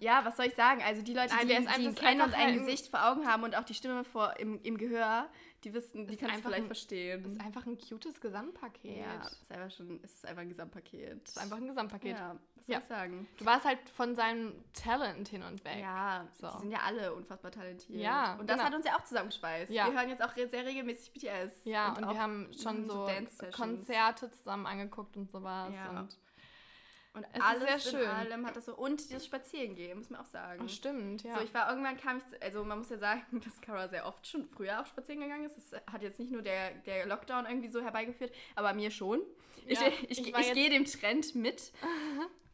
Ja, was soll ich sagen? Also die Leute, Nein, die, die ihn kennen und ein- Gesicht vor Augen haben und auch die Stimme vor, im, im Gehör, die wissen, die kannst du einfach vielleicht ein- verstehen. Das ist einfach ein cutes Gesamtpaket. ja, ist einfach schon, es ist einfach ein Gesamtpaket. Ist einfach ein Gesamtpaket. Ja, was soll Ja. ich sagen? Du warst halt von seinem Talent hin und weg. Ja, So. die sind ja alle unfassbar talentiert. Ja, Und das genau. hat uns ja auch zusammengeschweißt. Ja. Wir hören jetzt auch sehr regelmäßig BTS. Ja, und, auch wir haben schon so. Konzerte zusammen angeguckt und sowas. Ja. Und Und Es alles in schön. allem hat das so. Und das Spazierengehen, muss man auch sagen. oh, stimmt, ja. So, ich war irgendwann kam ich, zu, also man muss ja sagen, <laughs> dass Cara sehr oft schon früher auch spazieren gegangen ist. Das hat jetzt nicht nur der, der Lockdown irgendwie so herbeigeführt, aber mir schon. Ich, Ja, ich, ich, ich jetzt- gehe dem Trend mit.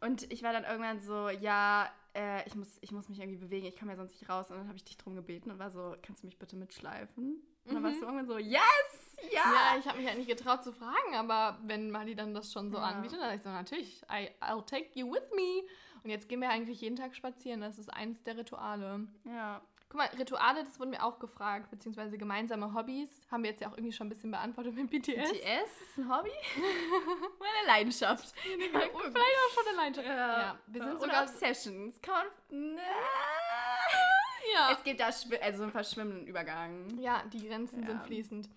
Und ich war dann irgendwann so, ja, äh, ich, muss, ich muss mich irgendwie bewegen, ich komme ja sonst nicht raus. Und dann habe ich dich drum gebeten und war so, kannst du mich bitte mitschleifen? Und dann warst du irgendwann so, yes, ja. ja, ich habe mich halt nicht getraut zu fragen, aber wenn Mali dann das schon so Ja. anbietet, dann sag ich so, natürlich, I, I'll take you with me. Und jetzt gehen wir eigentlich jeden Tag spazieren. Das ist eins der Rituale. ja. Guck mal, Rituale, das wurden mir auch gefragt, beziehungsweise gemeinsame Hobbys. Haben wir jetzt ja auch irgendwie schon ein bisschen beantwortet mit BTS. BTS ist ein Hobby? <laughs> Meine Leidenschaft. <laughs> Vielleicht auch schon eine Leidenschaft. Ja, Ja, wir sind Oder sogar... Obsessions. Kann man, <laughs> Ja. Es gibt da also einen verschwimmenden Übergang. Ja, die Grenzen Ja. sind fließend.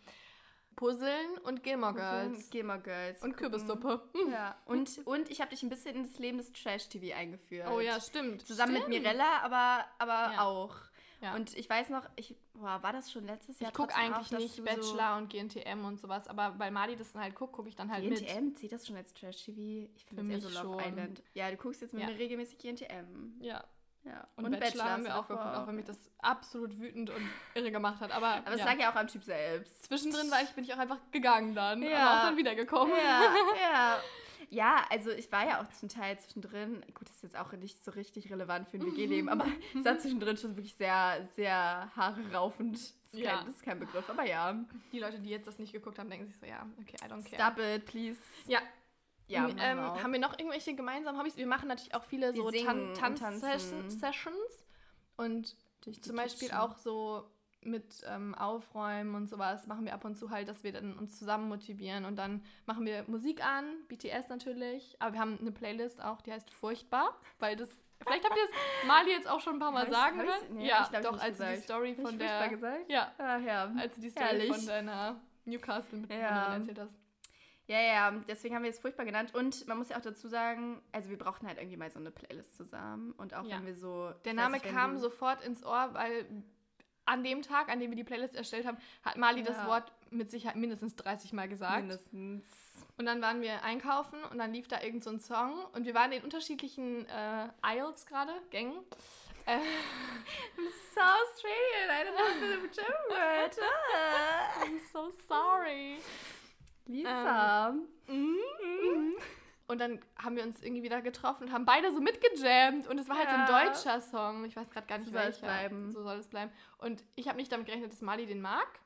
Puzzeln und Gilmore Girls. Gilmore Girls. Und gucken. Kürbissuppe. Ja. <laughs> Und, und ich habe dich ein bisschen in das Leben des Trash-TV eingeführt. Oh ja, stimmt. Zusammen stimmt. mit Mirella, aber, aber Ja. auch. Ja. Und ich weiß noch, ich, boah, war das schon letztes Jahr? ich gucke eigentlich auch, nicht Bachelor und GNTM und sowas, aber weil Mali das dann halt guckt, gucke ich dann So halt mit. GNTM, zählt das schon als Trash-TV? Ich finde das eher so Love schon. Island. Ja, du guckst jetzt mit Ja. mir regelmäßig GNTM. Ja. Ja. Und, Bachelor, haben wir auch geguckt, auch wenn mich das absolut wütend und irre gemacht hat. Aber, Aber es ja. lag ja auch am Typ selbst. zwischendrin war ich, bin ich auch einfach gegangen dann. Ja. Aber auch dann wiedergekommen. Ja, <laughs> ja. Ja, also ich war ja auch zum Teil zwischendrin, gut, das ist jetzt auch nicht so richtig relevant für ein WG-Leben, aber es war zwischendrin schon wirklich sehr, sehr haare raufend. Das ist, Ja. kein, das ist kein Begriff, aber ja. Die Leute, die jetzt das nicht geguckt haben, denken sich so, ja, okay, I don't care. Stop it, please. Ja. Ja, M- machen ähm, wir haben wir noch irgendwelche gemeinsamen Hobbys? Wir machen natürlich auch viele Wir so Tan und. Tanz-Sessions. Und die zum Beispiel Kitchen. auch so mit ähm, Aufräumen und sowas machen wir ab und zu halt, dass wir dann uns zusammen motivieren und dann machen wir Musik an, BTS natürlich, aber wir haben eine Playlist auch, die heißt Furchtbar, weil das, vielleicht habt ihr es <laughs> Mali jetzt auch schon ein paar Mal sagen hören. nee, ja, glaub doch, als du die gesagt. Story Hab ich von der, gesagt? ja, Ah, ja. als die Story Herrlich. von deiner Newcastle-Mitbewohnerin Ja. erzählt hast. Ja, ja, deswegen haben wir es furchtbar genannt. Und man muss ja auch dazu sagen, also wir brauchten halt irgendwie mal so eine Playlist zusammen. Und auch Ja. wenn wir so. Der Name nicht, kam sofort ins Ohr, weil an dem Tag, an dem wir die Playlist erstellt haben, hat Mali das Ja. Wort mit Sicherheit mindestens 30 Mal gesagt. Mindestens. Und dann waren wir einkaufen und dann lief da irgend so ein Song und wir waren in unterschiedlichen äh, Aisles gerade, Gängen. Äh, <laughs> I'm so Australian, I don't know the German word. I'm so sorry. Lisa. Mhm. Und dann haben wir uns irgendwie wieder getroffen und haben beide so mitgejammt und es war halt so Ja. ein deutscher Song. Ich weiß gerade gar nicht So soll es welcher. bleiben. So soll es bleiben. Und ich habe nicht damit gerechnet, dass Mali den mag.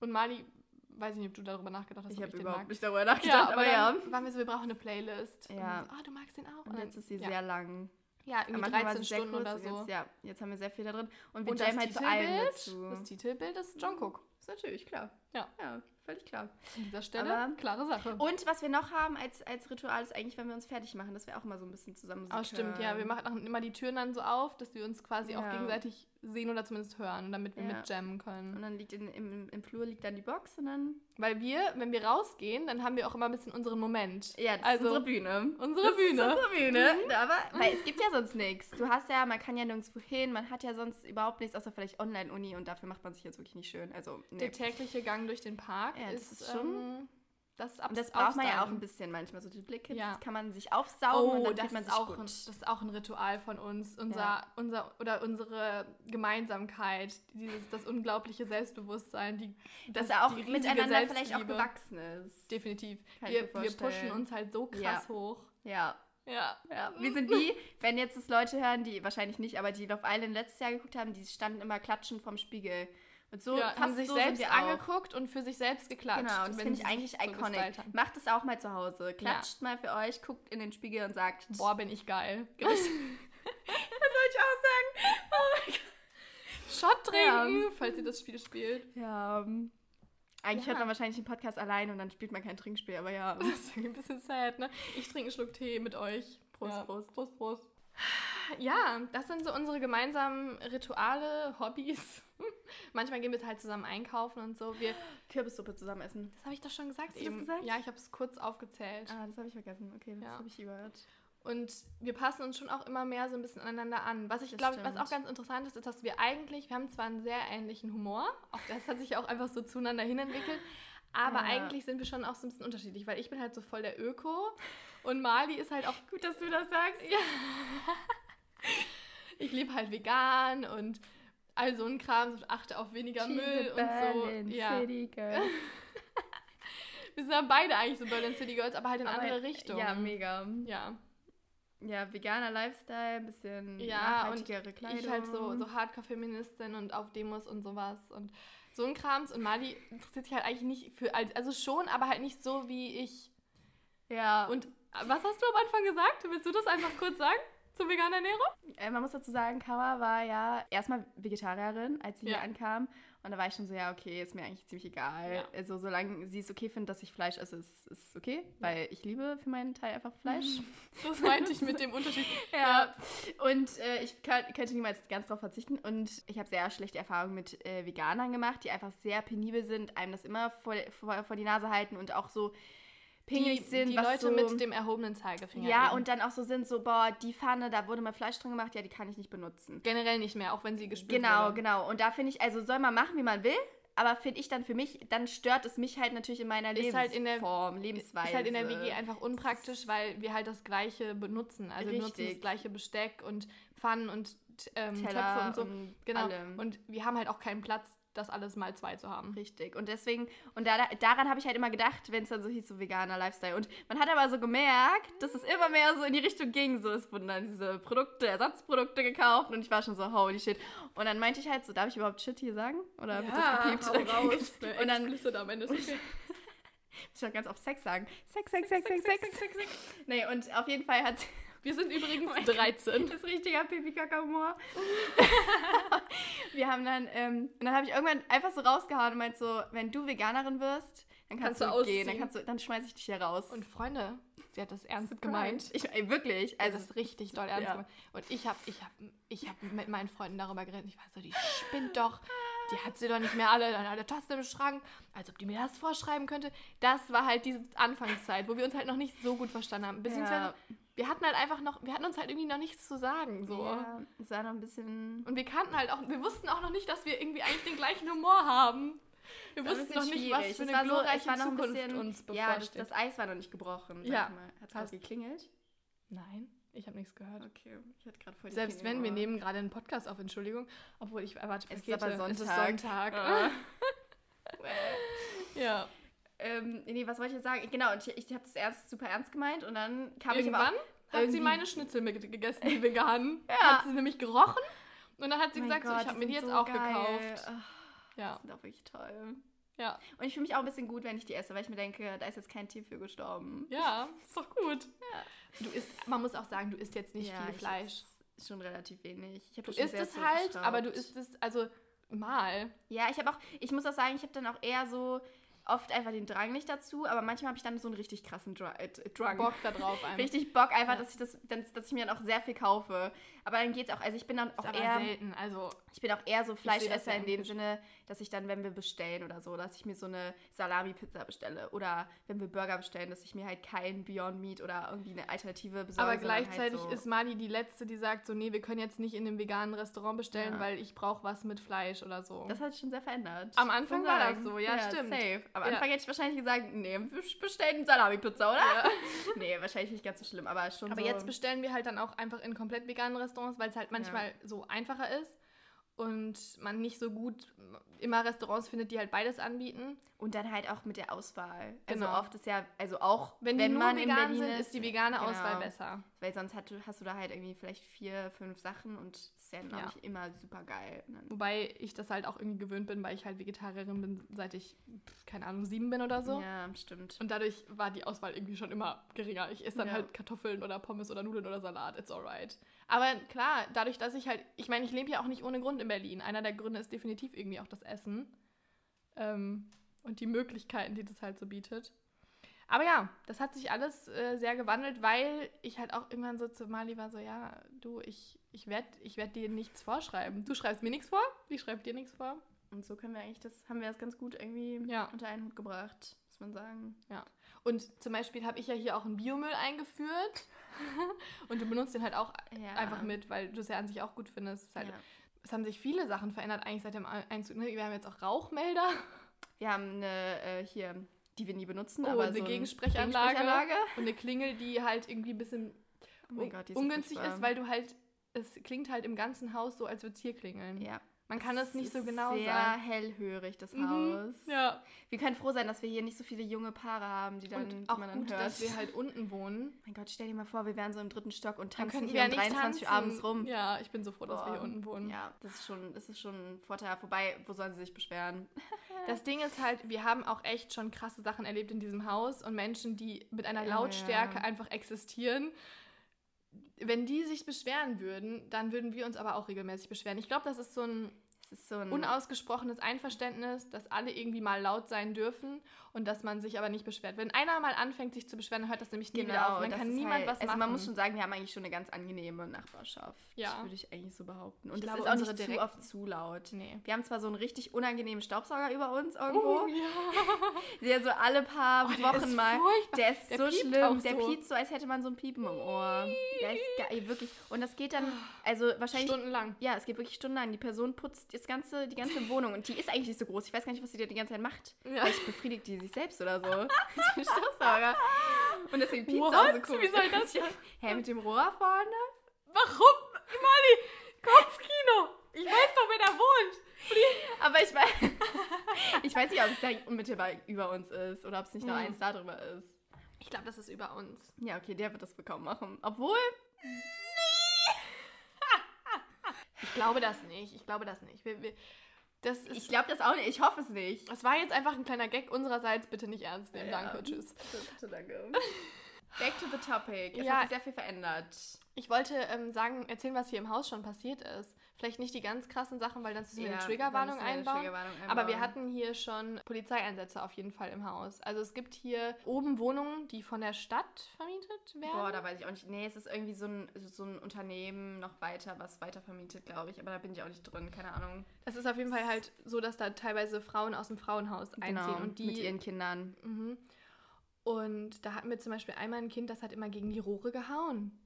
Und Mali, weiß ich nicht, ob du darüber nachgedacht hast, Ich habe den überhaupt mag. nicht darüber Ja, nachgedacht, aber aber ja. waren wir so, wir brauchen eine Playlist. Und Ja. wir so, ah, du magst den auch. Und jetzt ist sie ja. sehr lang. Ja, irgendwie Anfang war 13 sie sehr Stunden oder und so. Jetzt, ja, jetzt haben wir sehr viel da drin. Und wir Und jammen halt zu allem dazu. das Titelbild ist John Cook. ist natürlich klar. Ja. Ja, völlig klar. An dieser Stelle, Aber- klare Sache. Und was wir noch haben als, als Ritual ist eigentlich, wenn wir uns fertig machen, dass wir auch mal so ein bisschen zusammen Musik Oh, stimmt, ja. Wir machen immer die Türen dann so auf, dass wir uns quasi auch Ja. gegenseitig sehen oder zumindest hören, damit wir Ja. mitjammen Und können. dann liegt in, im, im Flur liegt dann die Box und dann. Weil wir, wenn wir rausgehen, dann haben wir auch immer ein bisschen unseren Moment. Ja, das Also, ist unsere Bühne. unsere das Bühne. Ist unsere Bühne. Aber, weil es gibt ja sonst nichts. Du hast ja, man kann ja nirgendwo hin, man hat ja sonst überhaupt nichts, außer vielleicht Online-Uni und dafür macht man sich jetzt wirklich nicht schön. Also, nee. Der tägliche Gang durch den Park Ja, das ist, ist schon- ähm, Das, Und das braucht man ja auch ein bisschen manchmal. So die Blicke, ja. das kann man sich aufsaugen oh, und dann das man ist auch ein, Das ist auch ein Ritual von uns. Unser, ja. unser, oder unsere Gemeinsamkeit, dieses, das unglaubliche Selbstbewusstsein, die, das, das auch die miteinander vielleicht auch gewachsen ist. Definitiv. Wir, wir pushen uns halt so krass ja. hoch. Ja. Ja. ja. Wir sind wie, wenn jetzt das Leute hören, die wahrscheinlich nicht, aber die Love Island letztes Jahr geguckt haben, die standen immer klatschend vorm Spiegel. Und so ja, haben sich so selbst angeguckt und für sich selbst geklatscht. Genau, das finde ich eigentlich so iconic. Macht es auch mal zu Hause. Klatscht ja. mal für euch, guckt in den Spiegel und sagt: Boah, bin ich geil. <laughs> das soll ich auch sagen. Oh mein Gott. Shot trinken, ja. falls ihr das Spiel spielt. Ja. Eigentlich ja. hört man wahrscheinlich den Podcast allein und dann spielt man kein Trinkspiel, aber ja. <laughs> Das ist ein bisschen sad, ne? Ich trinke einen Schluck Tee mit euch. Prost, Prost, Prost, Prost. Ja, das sind so unsere gemeinsamen Rituale, Hobbys. <laughs> Manchmal gehen wir halt zusammen einkaufen und so. Wir Kürbissuppe zusammen essen. Das habe ich doch schon gesagt. Hast du das gesagt? Ja, ich habe es kurz aufgezählt. Ah, das habe ich vergessen. Okay, das ja. habe ich gehört. Und wir passen uns schon auch immer mehr so ein bisschen aneinander an. Was ich glaube, was auch ganz interessant ist, ist, dass wir eigentlich, wir haben zwar einen sehr ähnlichen Humor, auch das hat sich auch einfach so zueinander hinentwickelt, aber ja. eigentlich sind wir schon auch so ein bisschen unterschiedlich, weil ich bin halt so voll der Öko und Mali ist halt auch. Gut, dass du das sagst. Ja. <laughs> ich lebe halt vegan und all so ein Kram, achte auf weniger She's Müll und so. Ja. City Girl. <laughs> wir sind ja beide eigentlich so Berlin City Girls, aber halt in aber, andere Richtungen. Ja, mega. Ja. Ja, veganer Lifestyle, ein bisschen ja, nachhaltigere und Kleidung. Ich halt so, so Hardcore-Feministin und auf Demos und sowas und so ein Krams. Und Mali interessiert sich halt eigentlich nicht für, also schon, aber halt nicht so wie ich. Ja. Und was hast du am Anfang gesagt? Willst du das einfach kurz sagen? Zur veganen Ernährung? Äh, man muss dazu sagen, Kawa war ja erstmal Vegetarierin, als sie ja. hier ankam. Und da war ich schon so, ja, okay, ist mir eigentlich ziemlich egal. Ja. Also, solange sie es okay findet, dass ich Fleisch esse, ist, ist okay. Weil ich liebe für meinen Teil einfach Fleisch. Das meinte ich mit dem Unterschied. <laughs> ja. Und äh, ich kann, könnte niemals ganz darauf verzichten. Und ich habe sehr schlechte Erfahrungen mit äh, Veganern gemacht, die einfach sehr penibel sind, einem das immer vor, vor, vor die Nase halten und auch so pingelig die, sind. Die Leute so, mit dem erhobenen Zeigefinger. Ja, eben. und dann auch so sind, so, boah, die Pfanne, da wurde mal Fleisch drin gemacht, ja, die kann ich nicht benutzen. Generell nicht mehr, auch wenn sie gespült Genau, wurde. genau. Und da finde ich, also soll man machen, wie man will, aber finde ich dann für mich, dann stört es mich halt natürlich in meiner ist Lebensform, halt in der, Lebensweise. Ist halt in der WG einfach unpraktisch, weil wir halt das Gleiche benutzen. Also Richtig. wir nutzen das gleiche Besteck und Pfannen und ähm, Töpfe und so. Und genau. Allem. Und wir haben halt auch keinen Platz das alles mal zwei zu haben. Richtig. Und deswegen, und da, daran habe ich halt immer gedacht, wenn es dann so hieß, so veganer Lifestyle. Und man hat aber so gemerkt, dass es immer mehr so in die Richtung ging. So, es wurden dann diese Produkte, Ersatzprodukte gekauft und ich war schon so, holy shit. Und dann meinte ich halt so, darf ich überhaupt Shit hier sagen? Oder ja, wird das gepiept? Hau raus. <laughs> und dann explicit am Ende. Ist okay. <laughs> ich wollte ganz oft Sex sagen. Sex, Sex, Sex, Sex, Sex, Sex, Sex, Sex. Nee, und auf jeden Fall hat wir sind übrigens oh 13. Das ist richtiger Pipi-Kaka-Humor. <laughs> wir haben dann, ähm, und dann habe ich irgendwann einfach so rausgehauen und meint so, wenn du Veganerin wirst, dann kannst, kannst du gehen, dann, kannst du, dann schmeiße ich dich hier raus. Und Freunde, sie hat das ernst Surprise. gemeint. Ich, ey, wirklich. Also das ist richtig doll ernst ja. gemeint. Und ich habe ich hab, ich hab mit meinen Freunden darüber geredet. Ich war so, die spinnt doch. Die hat sie doch nicht mehr alle, dann alle Tasten im Schrank, als ob die mir das vorschreiben könnte. Das war halt diese Anfangszeit, wo wir uns halt noch nicht so gut verstanden haben. Beziehungsweise ja wir hatten halt einfach noch, wir hatten uns halt irgendwie noch nichts zu sagen. So. Ja, es war noch ein bisschen. Und wir kannten halt auch, wir wussten auch noch nicht, dass wir irgendwie eigentlich den gleichen Humor haben. Wir wussten noch nicht, was für eine glorreiche so, Zukunft bisschen, uns bevorsteht. Ja, das, Eis war noch nicht gebrochen. Ja. Hat es geklingelt? Nein. Ich habe nichts gehört. Okay, ich hatte gerade voll Selbst wenn, wir nehmen gerade einen Podcast auf, Entschuldigung. Obwohl ich erwarte Pakete. Es ist aber Sonntag. Es ist Sonntag. <laughs> Ah. ja. Ähm, nee, was wollte ich jetzt sagen? Genau, und ich, ich habe das erst super ernst gemeint und dann kam Irgendwann ich hat sie meine Schnitzel gegessen, die veganen. <laughs> ja. Hat sie nämlich gerochen und dann hat sie mein gesagt, Gott, so, ich habe mir die jetzt so auch geil. gekauft. Ach, ja. Die sind auch wirklich toll. Ja. Und ich fühle mich auch ein bisschen gut, wenn ich die esse, weil ich mir denke, da ist jetzt kein Tier für gestorben. Ja, ist doch gut. Ja. Du isst, man muss auch sagen, du isst jetzt nicht ja, viel Fleisch. Ist schon relativ wenig. du isst es halt, aber du isst es, also mal. Ja, ich habe auch, ich muss auch sagen, ich habe dann auch eher so, oft einfach den Drang nicht dazu, aber manchmal habe ich dann so einen richtig krassen Dr äh, Drang. Bock da drauf einfach. Richtig Bock einfach, ja. dass ich das, dass, ich mir dann auch sehr viel kaufe. Aber dann geht's auch, also ich bin dann auch eher selten, also ich bin auch eher so Fleischesser in dem Sinne, dass ich dann, wenn wir bestellen oder so, dass ich mir so eine Salami-Pizza bestelle oder wenn wir Burger bestellen, dass ich mir halt kein Beyond Meat oder irgendwie eine Alternative besorge. Aber halt gleichzeitig halt so ist Mali die letzte, die sagt so, nee, wir können jetzt nicht in einem veganen Restaurant bestellen, ja. weil ich brauche was mit Fleisch oder so. Das hat sich schon sehr verändert. Am Anfang war das so, ja, ja, stimmt. Safe. Am Ja. Anfang hätte ich wahrscheinlich gesagt, nee, wir bestellen Salami-Pizza, oder? Ja. <laughs> nee, wahrscheinlich nicht ganz so schlimm, aber schon Aber so. jetzt bestellen wir halt dann auch einfach in komplett veganen Restaurants, weil es halt manchmal so einfacher ist und man nicht so gut immer Restaurants findet, die halt beides anbieten. Und dann halt auch mit der Auswahl. Also Genau. oft ist ja, also auch Wenn, wenn, man in vegan Berlin sind, ist, die vegane genau. Auswahl besser. Weil sonst hat, du- hast du da halt irgendwie vielleicht vier, fünf Sachen und das ist ja, glaube ich, immer super geil. Wobei ich das halt auch irgendwie gewöhnt bin, weil ich halt Vegetarierin bin, seit ich, keine Ahnung, sieben bin oder so. Ja, stimmt. Und dadurch war die Auswahl irgendwie schon immer geringer. Ich esse dann Ja. halt Kartoffeln oder Pommes oder Nudeln oder Salat. It's alright. Aber klar, dadurch, dass ich halt, ich meine, ich lebe ja auch nicht ohne Grund in Berlin. Einer der Gründe ist definitiv irgendwie auch das Essen. Ähm, und die Möglichkeiten, die das halt so bietet. Aber ja, das hat sich alles äh, sehr gewandelt, weil ich halt auch irgendwann so zu Mali war, so, ja, du, ich, ich werde ich werd dir nichts vorschreiben. Du schreibst mir nichts vor, ich schreibe dir nichts vor. Und so können wir eigentlich das, haben wir das ganz gut irgendwie Ja. unter einen Hut gebracht, muss man sagen. Und zum Beispiel habe ich ja hier auch einen Biomüll eingeführt. <laughs> und du benutzt den halt auch Ja. einfach mit, weil du es ja an sich auch gut findest. Es, halt, Ja. es haben sich viele Sachen verändert eigentlich seit dem Einzug. Ne? Wir haben jetzt auch Rauchmelder Wir haben eine äh, hier, die wir nie benutzen, Oh, aber eine so Gegensprechanlage. Gegensprechanlage. und eine Klingel, die halt irgendwie ein bisschen Oh un- Gott, ungünstig ist, weil du halt, es klingt halt im ganzen Haus so, als würde es hier klingeln. Ja. Man kann es nicht so genau sehr sagen. hellhörig, das Mhm. Haus. Ja. Wir können froh sein, dass wir hier nicht so viele junge Paare haben, die dann, Und die auch man dann gut, hört. dass wir halt <laughs> unten wohnen. mein Gott, stell dir mal vor, wir wären so im dritten Stock und tanzen hier um nicht 23 Uhr abends rum. Ja, ich bin so froh, dass wir hier Boah. unten wohnen. Ja, das ist schon, das ist schon ein Vorteil. Wobei, wo sollen sie sich beschweren? <laughs> Das Ding ist halt, wir haben auch echt schon krasse Sachen erlebt in diesem Haus und Menschen, die mit einer Lautstärke ja. einfach existieren. Wenn die sich beschweren würden, dann würden wir uns aber auch regelmäßig beschweren. Ich glaube, das ist so ein Es ist so ein... unausgesprochenes Einverständnis, dass alle irgendwie mal laut sein dürfen und dass man sich aber nicht beschwert. Wenn einer mal anfängt, sich zu beschweren, dann hört das nämlich nie wieder auf. Und dann Genau, das kann niemand halt, was also machen. man muss schon sagen, wir haben eigentlich schon eine ganz angenehme Nachbarschaft. Ja. Würde ich eigentlich so behaupten. Und Ich es glaube, ist auch unsere nicht zu direkten- oft zu laut. nee. Wir haben zwar so einen richtig unangenehmen Staubsauger über uns irgendwo, Oh, ja. <laughs> der so alle paar Oh, Wochen mal. furchtbar. Der ist Der so schlimm. auch Der so. piept so, als hätte man so ein Piepen im Ohr. Der ist geil, wirklich. Und das geht dann, also wahrscheinlich. Stundenlang. Ja, es geht wirklich stundenlang. Die Person putzt das ganze, die ganze Wohnung und die ist eigentlich nicht so groß. Ich weiß gar nicht, was sie da die ganze Zeit macht. Ja. Vielleicht befriedigt die sich selbst oder so. <laughs> Die Staubsauger. Und deswegen es What? so komisch. Wie soll das <laughs> Ja. Hä, mit dem Rohr vorne? Warum? Mali, Kopfkino. Ich weiß doch, wer da wohnt. Aber ich weiß, <laughs> ich weiß nicht, ob es da unmittelbar über uns ist oder ob es nicht noch Hm. eins da drüber ist. Ich glaube, das ist über uns. Ja, okay, der wird das kaum machen. Obwohl, Ich glaube das nicht. Ich glaube das nicht. Wir, wir, das ist, ich glaube das auch nicht. Ich hoffe es nicht. das war jetzt einfach ein kleiner Gag unsererseits. Bitte nicht ernst nehmen. Ja. Danke. Tschüss. <laughs> Bitte, danke. <laughs> Back to the topic. Es Ja. hat sich sehr viel verändert. Ich wollte ähm, sagen, erzählen, was hier im Haus schon passiert ist. Vielleicht nicht die ganz krassen Sachen, weil dann müssen wir eine Ja, Triggerwarnung eine einbauen. Triggerwarnung Aber wir einbauen. hatten hier schon Polizeieinsätze auf jeden Fall im Haus. Also es gibt hier oben Wohnungen, die von der Stadt vermietet werden. Boah, da weiß ich auch nicht. Nee, es ist irgendwie so ein, so ein Unternehmen noch weiter, was weiter vermietet, glaube ich. Aber da bin ich auch nicht drin, keine Ahnung. Das ist auf jeden Fall halt so, dass da teilweise Frauen aus dem Frauenhaus einziehen und die Genau, mit ihren Kindern. Mhm. Und da hatten wir zum Beispiel einmal ein Kind, das hat immer gegen die Rohre gehauen.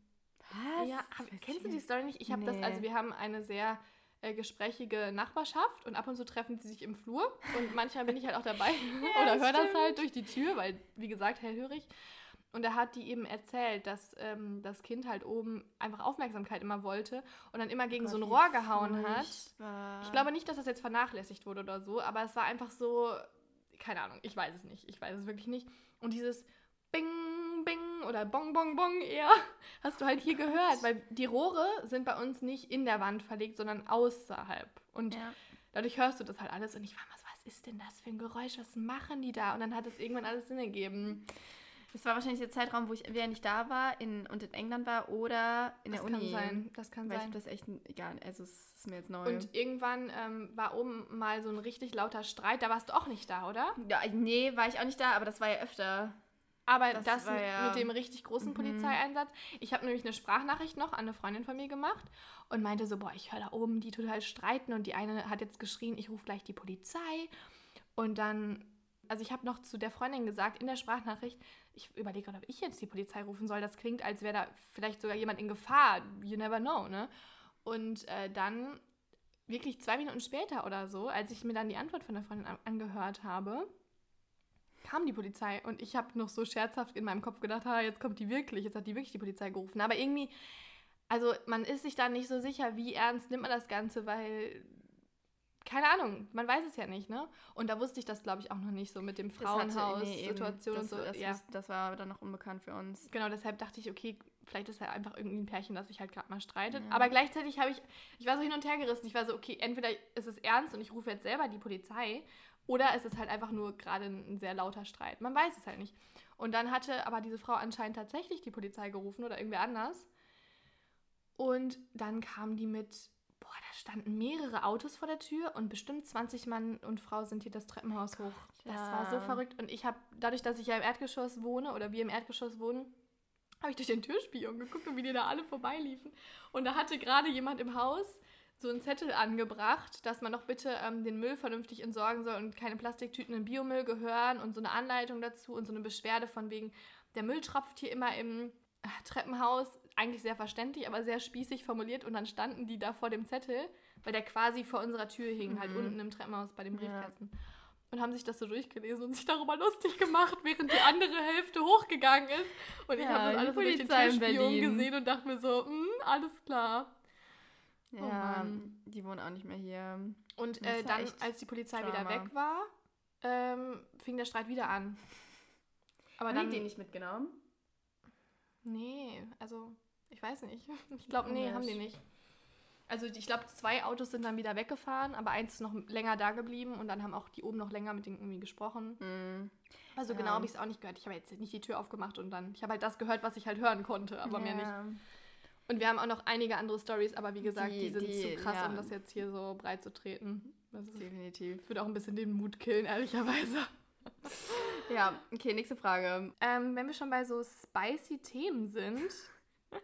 Was? Ja, hab, kennst du die Story nicht? Ich habe das, Nee. also wir haben eine sehr äh, gesprächige Nachbarschaft und ab und zu treffen sie sich im Flur und manchmal bin ich halt auch dabei <laughs> <laughs> oder höre das halt durch die Tür, weil, wie gesagt, hellhörig. Und da hat die eben erzählt, dass ähm, das Kind halt oben einfach Aufmerksamkeit immer wollte und dann immer gegen so ein Gott, Rohr gehauen hat. Ich glaube nicht, dass das jetzt vernachlässigt wurde oder so, aber es war einfach so, keine Ahnung, ich weiß es nicht. Ich weiß es wirklich nicht. Und dieses Bing, Bing oder Bong, Bong, Bong eher, hast du halt hier gehört, weil die Rohre sind bei uns nicht in der Wand verlegt, sondern außerhalb. Und Ja. dadurch hörst du das halt alles und ich war mal so, was ist denn das für ein Geräusch? Was machen die da? Und dann hat es irgendwann alles Sinn ergeben. Das war wahrscheinlich der Zeitraum, wo ich entweder nicht da war in, und in England war oder in das der kann Uni. sein. Das kann Weil ich sein. hab das echt egal. Also es ist mir jetzt neu. Und irgendwann ähm, war oben mal so ein richtig lauter Streit. Da warst du auch nicht da, oder? ja, nee, war ich auch nicht da, aber das war ja öfter. Aber Das das, ja- mit dem richtig großen Mhm. Polizeieinsatz. Ich habe nämlich eine Sprachnachricht noch an eine Freundin von mir gemacht und meinte so, boah, ich höre da oben die total streiten und die eine hat jetzt geschrien, ich rufe gleich die Polizei. Und dann, also ich habe noch zu der Freundin gesagt in der Sprachnachricht, ich überlege gerade, ob ich jetzt die Polizei rufen soll. Das klingt, als wäre da vielleicht sogar jemand in Gefahr. You never know, ne? Und äh, dann, wirklich zwei Minuten später oder so, als ich mir dann die Antwort von der Freundin an angehört habe, kam die Polizei. Und ich habe noch so scherzhaft in meinem Kopf gedacht, ha, jetzt kommt die wirklich, jetzt hat die wirklich die Polizei gerufen. Aber irgendwie, also man ist sich da nicht so sicher, wie ernst nimmt man das Ganze, weil keine Ahnung, man weiß es ja nicht, ne? Und da wusste ich das, glaube ich, auch noch nicht so mit dem Frauenhaus-Situation und so. Das, ja. das war dann noch unbekannt für uns. Genau, deshalb dachte ich, okay, vielleicht ist ja einfach irgendwie ein Pärchen, das sich halt gerade mal streitet. Ja. Aber gleichzeitig habe ich, ich war so hin und her gerissen. Ich war so, okay, entweder ist es ernst und ich rufe jetzt selber die Polizei oder es ist halt einfach nur gerade ein sehr lauter Streit. Man weiß es halt nicht. Und dann hatte aber diese Frau anscheinend tatsächlich die Polizei gerufen oder irgendwer anders. Und dann kam die mit standen mehrere Autos vor der Tür und bestimmt 20 Mann und Frau sind hier das Treppenhaus hoch. Das ja. war so verrückt. Und ich habe, dadurch, dass ich ja im Erdgeschoss wohne oder wir im Erdgeschoss wohnen, habe ich durch den Türspion geguckt und wie die da alle vorbeiliefen. Und da hatte gerade jemand im Haus so einen Zettel angebracht, dass man doch bitte ähm, den Müll vernünftig entsorgen soll und keine Plastiktüten in Biomüll gehören und so eine Anleitung dazu und so eine Beschwerde von wegen, der Müll tropft hier immer im äh, Treppenhaus eigentlich sehr verständlich, aber sehr spießig formuliert. Und dann standen die da vor dem Zettel, weil der quasi vor unserer Tür hing, halt mhm. halt unten im Treppenhaus bei dem Briefkasten. Ja. Und haben sich das so durchgelesen und sich darüber lustig gemacht, während die andere Hälfte hochgegangen ist. Und ich ja, habe das alles durch den Türspion gesehen und dachte mir so, hm, alles klar. Ja, oh die wohnen auch nicht mehr hier. Und äh, dann, als die Polizei Drama. wieder weg war, ähm, fing der Streit wieder an. <laughs> Aber Haben dann die nicht mitgenommen? Nee, also ich weiß nicht. <laughs> Ich glaube, nee, haben die nicht. Also ich glaube, zwei Autos sind dann wieder weggefahren, aber eins ist noch länger da geblieben und dann haben auch die oben noch länger mit denen irgendwie gesprochen. Mm. Also ja. genau habe ich es auch nicht gehört. Ich habe jetzt nicht die Tür aufgemacht und dann, ich habe halt das gehört, was ich halt hören konnte, aber ja. mehr nicht. Und wir haben auch noch einige andere Stories, aber wie gesagt, die, die sind die, zu krass, ja. um das jetzt hier so breit zu treten. Das ist, Definitiv. Würde auch ein bisschen den Mut killen, ehrlicherweise. ja, okay, nächste Frage. Ähm, wenn wir schon bei so spicy Themen sind. <laughs>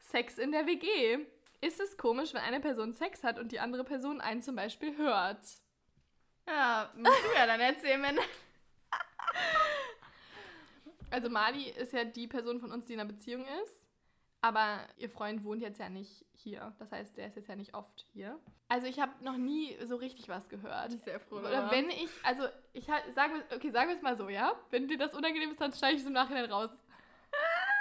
Sex in der WG. Ist es komisch, wenn eine Person Sex hat und die andere Person einen zum Beispiel hört? Ja, musst du ja dann erzählen, wenn. <laughs> also Mali ist ja die Person von uns, die in einer Beziehung ist. Aber ihr Freund wohnt jetzt ja nicht hier. Das heißt, der ist jetzt ja nicht oft hier. Also ich habe noch nie so richtig was gehört. Ich sehr froh. Oder wenn ich, also ich sage, okay, sagen wir es mal so, ja? Wenn dir das unangenehm ist, dann schneide ich es im Nachhinein raus <laughs>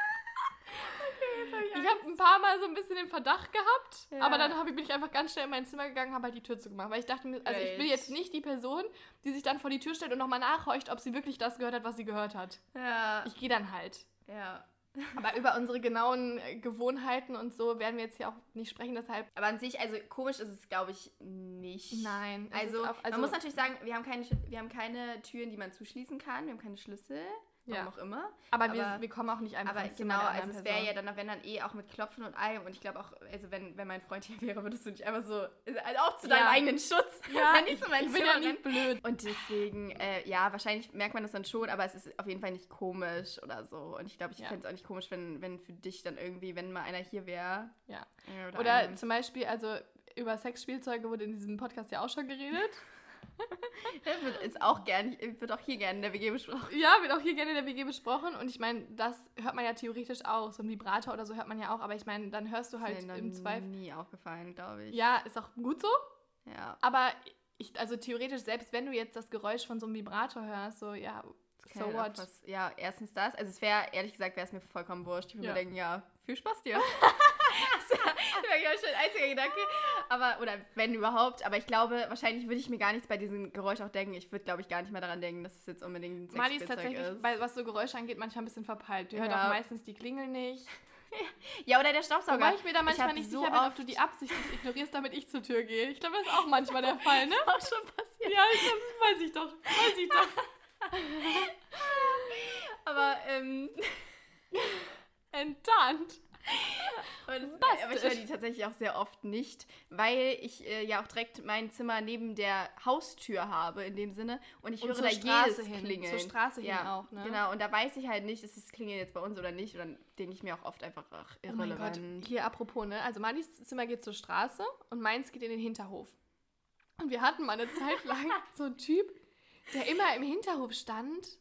ich habe ein paar Mal so ein bisschen den Verdacht gehabt, ja. aber dann ich, bin ich einfach ganz schnell in mein Zimmer gegangen, habe halt die Tür zugemacht, weil ich dachte mir, also ich bin jetzt nicht die Person, die sich dann vor die Tür stellt und nochmal nachhorcht, ob sie wirklich das gehört hat, was sie gehört hat. Ja. Ich gehe dann halt. Ja. Aber über unsere genauen äh, Gewohnheiten und so werden wir jetzt hier auch nicht sprechen, deshalb. Aber an sich, also komisch ist es, glaube ich, nicht. Nein. Also, auch, also, man muss natürlich sagen, wir haben, keine, wir haben keine Türen, die man zuschließen kann, wir haben keine Schlüssel. Warum ja. auch immer. Aber, aber wir, wir kommen auch nicht einfach Aber genau, also es wäre ja dann, wenn dann eh auch mit Klopfen und Allem. Und ich glaube auch, also wenn, wenn mein Freund hier <laughs> wäre, würdest du nicht einfach so, also auch zu deinem ja. eigenen Schutz. <laughs> Ja, <laughs> mein ich bin ja nicht blöd. Und deswegen, äh, ja, wahrscheinlich merkt man das dann schon, aber es ist auf jeden Fall nicht komisch oder so. Und ich glaube, ich ja. fände es auch nicht komisch, wenn, wenn für dich dann irgendwie, wenn mal einer hier wäre. Ja. Oder, oder zum Beispiel, also über Sexspielzeuge wurde in diesem Podcast ja auch schon geredet. <laughs> wird ist auch gern, wird auch hier gerne in der WG besprochen. Ja, wird auch hier gerne in der WG besprochen. Und ich meine, das hört man ja theoretisch auch. So ein Vibrator oder so hört man ja auch. Aber ich meine, dann hörst du halt mir im Zweifel. nie aufgefallen, glaube ich. Ja, ist auch gut so. Ja. Aber ich, also theoretisch, selbst wenn du jetzt das Geräusch von so einem Vibrator hörst, so, ja, so what? Was, ja, erstens das. Also es wäre, ehrlich gesagt, wäre es mir vollkommen wurscht. Ich würde ja. mir denken, ja, viel Spaß dir. <laughs> das <laughs> wäre ja schon ein einziger Gedanke. Aber, oder wenn überhaupt. Aber ich glaube, wahrscheinlich würde ich mir gar nichts bei diesem Geräusch auch denken. Ich würde, glaube ich, gar nicht mehr daran denken, dass es jetzt unbedingt ein Mali ist tatsächlich, ist. Bei, was so Geräusche angeht, manchmal ein bisschen verpeilt. Du ja. hört auch meistens die Klingel nicht. <laughs> Ja, oder der Staubsauger. Wobei ich mir da manchmal nicht so sicher bin, ob du die absichtlich ignorierst, damit ich zur Tür gehe. Ich glaube, das ist auch manchmal der Fall, ne? <laughs> Das ist auch schon passiert. Ja, ich glaub, das weiß ich doch. Weiß ich doch. Aber, ähm... Enttarnt. <laughs> Aber, das, aber ich höre die tatsächlich auch sehr oft nicht, weil ich äh, ja auch direkt mein Zimmer neben der Haustür habe, in dem Sinne. Und ich und höre da Straße jedes hin, Klingeln. Zur Straße ja, hin auch, ne? Genau, und da weiß ich halt nicht, ist das Klingeln jetzt bei uns oder nicht. Und dann denke ich mir auch oft einfach, ach, irrelevant. Oh mein Gott. Hier apropos, ne? Also Malis Zimmer geht zur Straße und meins geht in den Hinterhof. Und wir hatten mal eine Zeit lang <laughs> so einen Typ, der immer im Hinterhof stand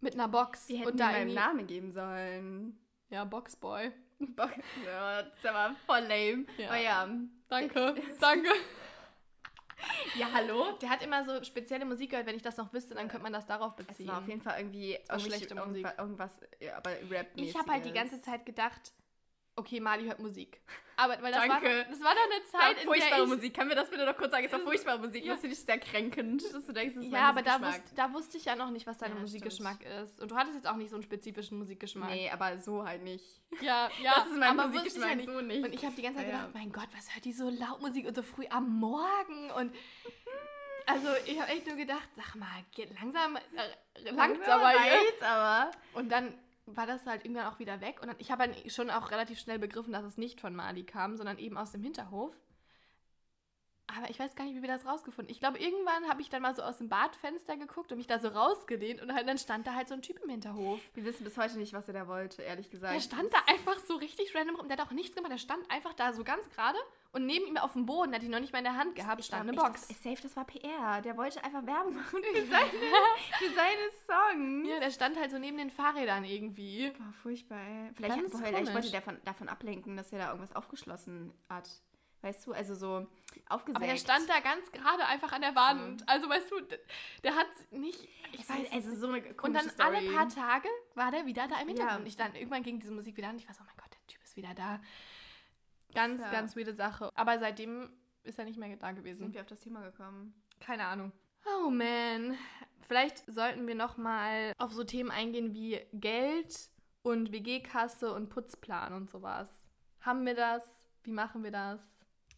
mit einer Box. Die hätten und da meinen Namen geben sollen. Ja, Boxboy. <laughs> Ja, das ist aber voll lame. Ja. Aber ja. Danke, <laughs> danke. Ja, hallo? Der hat immer so spezielle Musik gehört. Wenn ich das noch wüsste, dann könnte man das darauf Es beziehen. war auf jeden Fall irgendwie schlechte Musik. irgendwas, irgendwas ja, aber rap ich habe halt die ganze Zeit gedacht, okay, Mali hört Musik. Aber weil das, Danke. War, das war doch eine Zeit, in der furchtbare. Musik. Können wir das bitte noch kurz sagen? Es war Es- furchtbare Musik. ja. Das finde ich sehr kränkend, dass du denkst, das ist Ja, aber da, wusste, da wusste ich ja noch nicht, was dein Ja, Musikgeschmack ist. Und du hattest jetzt auch nicht so einen spezifischen Musikgeschmack. Nee, aber so halt nicht. Ja, <laughs> ja. Das ist mein aber Musikgeschmack, ja nicht. so nicht. Und ich habe die ganze Zeit Ja, ja. gedacht, mein Gott, was hört die so laut Musik und so früh am Morgen? Und also ich habe echt nur gedacht, sag mal, geht langsam, äh, hier. reicht's aber. Und dann war das halt irgendwann auch wieder weg. Und dann, ich habe dann schon auch relativ schnell begriffen, dass es nicht von Mali kam, sondern eben aus dem Hinterhof. Aber ich weiß gar nicht, wie wir das rausgefunden. Ich glaube, irgendwann habe ich dann mal so aus dem Badfenster geguckt und mich da so rausgelehnt und halt, dann stand da halt so ein Typ im Hinterhof. Wir wissen bis heute nicht, was er da wollte, ehrlich gesagt. Der stand da einfach so richtig random rum. Der hat auch nichts gemacht. Der stand einfach da so ganz gerade und neben ihm auf dem Boden, hat ihn noch nicht mal in der Hand gehabt, stand eine Box. Das, safe, das war PR. Der wollte einfach Werbung machen für <laughs> seine, für seine Songs. Ja, der stand halt so neben den Fahrrädern irgendwie. Boah, furchtbar, ey. Vielleicht, boah, vielleicht wollte der von, davon ablenken, dass er da irgendwas aufgeschlossen hat. Weißt du, also so aufgesägt. Aber der stand da ganz gerade einfach an der Wand. Also weißt du, der hat nicht. Ich Ich weiß, also so eine komische Und dann Story. alle paar Tage war der wieder da im Hintergrund. Ja. Und ich dann irgendwann ging diese Musik wieder an. Ich war so, oh mein Gott, der Typ ist wieder da. Ganz, Ja. ganz weirde Sache. Aber seitdem ist er nicht mehr da gewesen. sind wir auf das Thema gekommen. Keine Ahnung. Oh man. Vielleicht sollten wir noch mal auf so Themen eingehen wie Geld und WG-Kasse und Putzplan und sowas. Haben wir das? Wie machen wir das?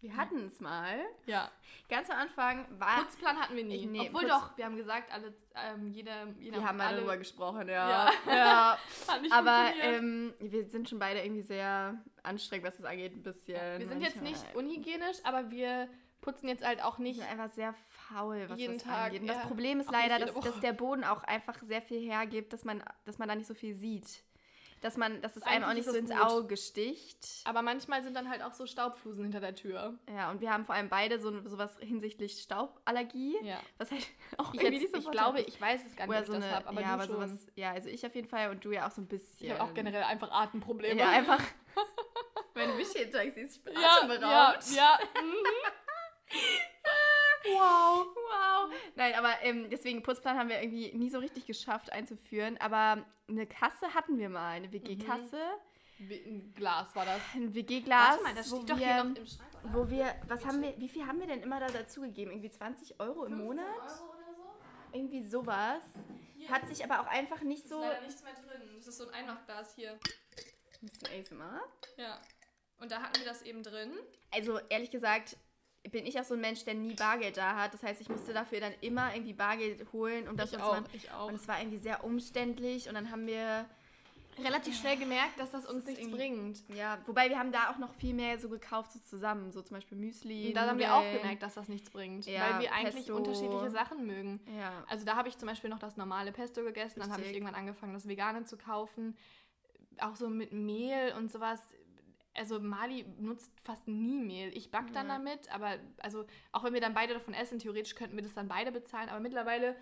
Wir hatten es mal. Ja. Ganz am Anfang war. Putzplan hatten wir nie. Ich- nee, Obwohl Putz- doch, wir haben gesagt, alle, ähm, jeder, jeder wir haben mal alle, darüber gesprochen, ja. Ja. <laughs> ja. <laughs> Hat nicht Aber ähm, wir sind schon beide irgendwie sehr anstrengend, was das angeht, ein bisschen. wir sind jetzt manchmal. nicht unhygienisch, aber wir putzen jetzt halt auch Wir nicht. sind einfach sehr faul, was Jeden das Tag, angeht. Und das ja. Problem ist Auch leider, dass, dass der Boden auch einfach sehr viel hergibt, dass man, dass man da nicht so viel sieht. Dass man, dass es einem auch nicht so ins gut. Auge sticht. Aber manchmal sind dann halt auch so Staubflusen hinter der Tür. Ja, und wir haben vor allem beide so sowas hinsichtlich Stauballergie. Ja. Was halt <laughs> auch Ich, jetzt, so ich glaube, ich weiß es gar nicht, ob ich so das eine, habe, aber ja, aber schon. sowas, ja, also ich auf jeden Fall und du ja auch so ein bisschen. ich habe auch generell einfach Atemprobleme. Ja, einfach. <laughs> Wenn du mich jeden Tag siehst, ich bin ja, atemberaubt. ja, ja. <laughs> mhm. wow. Nein, aber ähm, deswegen Putzplan haben wir irgendwie nie so richtig geschafft einzuführen. Aber eine Kasse hatten wir mal, eine WG-Kasse. Wie ein Glas war das. Ein WG-Glas. Warte mal, das steht doch wir, hier noch im Schrank, oder? Wo wir, was haben wir, wie viel haben wir denn immer da dazugegeben? Irgendwie 20 Euro im Monat? Euro oder so? Irgendwie sowas. Hat sich aber auch einfach nicht so. Ist leider nichts mehr drin. Das ist so ein Einmachglas hier. Ein bisschen ASMR. Ja. Und da hatten wir das eben drin. Also ehrlich gesagt bin ich auch so ein Mensch, der nie Bargeld da hat. Das heißt, ich musste dafür dann immer irgendwie Bargeld holen, um das ich auch, ich auch. Und es war irgendwie sehr umständlich und dann haben wir relativ schnell gemerkt, dass das uns ist nichts bringt. Ja, wobei wir haben da auch noch viel mehr so gekauft, so zusammen. So zum Beispiel Müsli. Und da haben wir auch gemerkt, dass das nichts bringt. Ja, weil wir eigentlich Pesto. unterschiedliche Sachen mögen. Ja. Also da habe ich zum Beispiel noch das normale Pesto gegessen, dann habe ich Richtig. irgendwann angefangen, das Vegane zu kaufen. Auch so mit Mehl und sowas. Also Mali nutzt fast nie Mehl. Ich back dann Ja. damit, aber also auch wenn wir dann beide davon essen, theoretisch könnten wir das dann beide bezahlen. Aber mittlerweile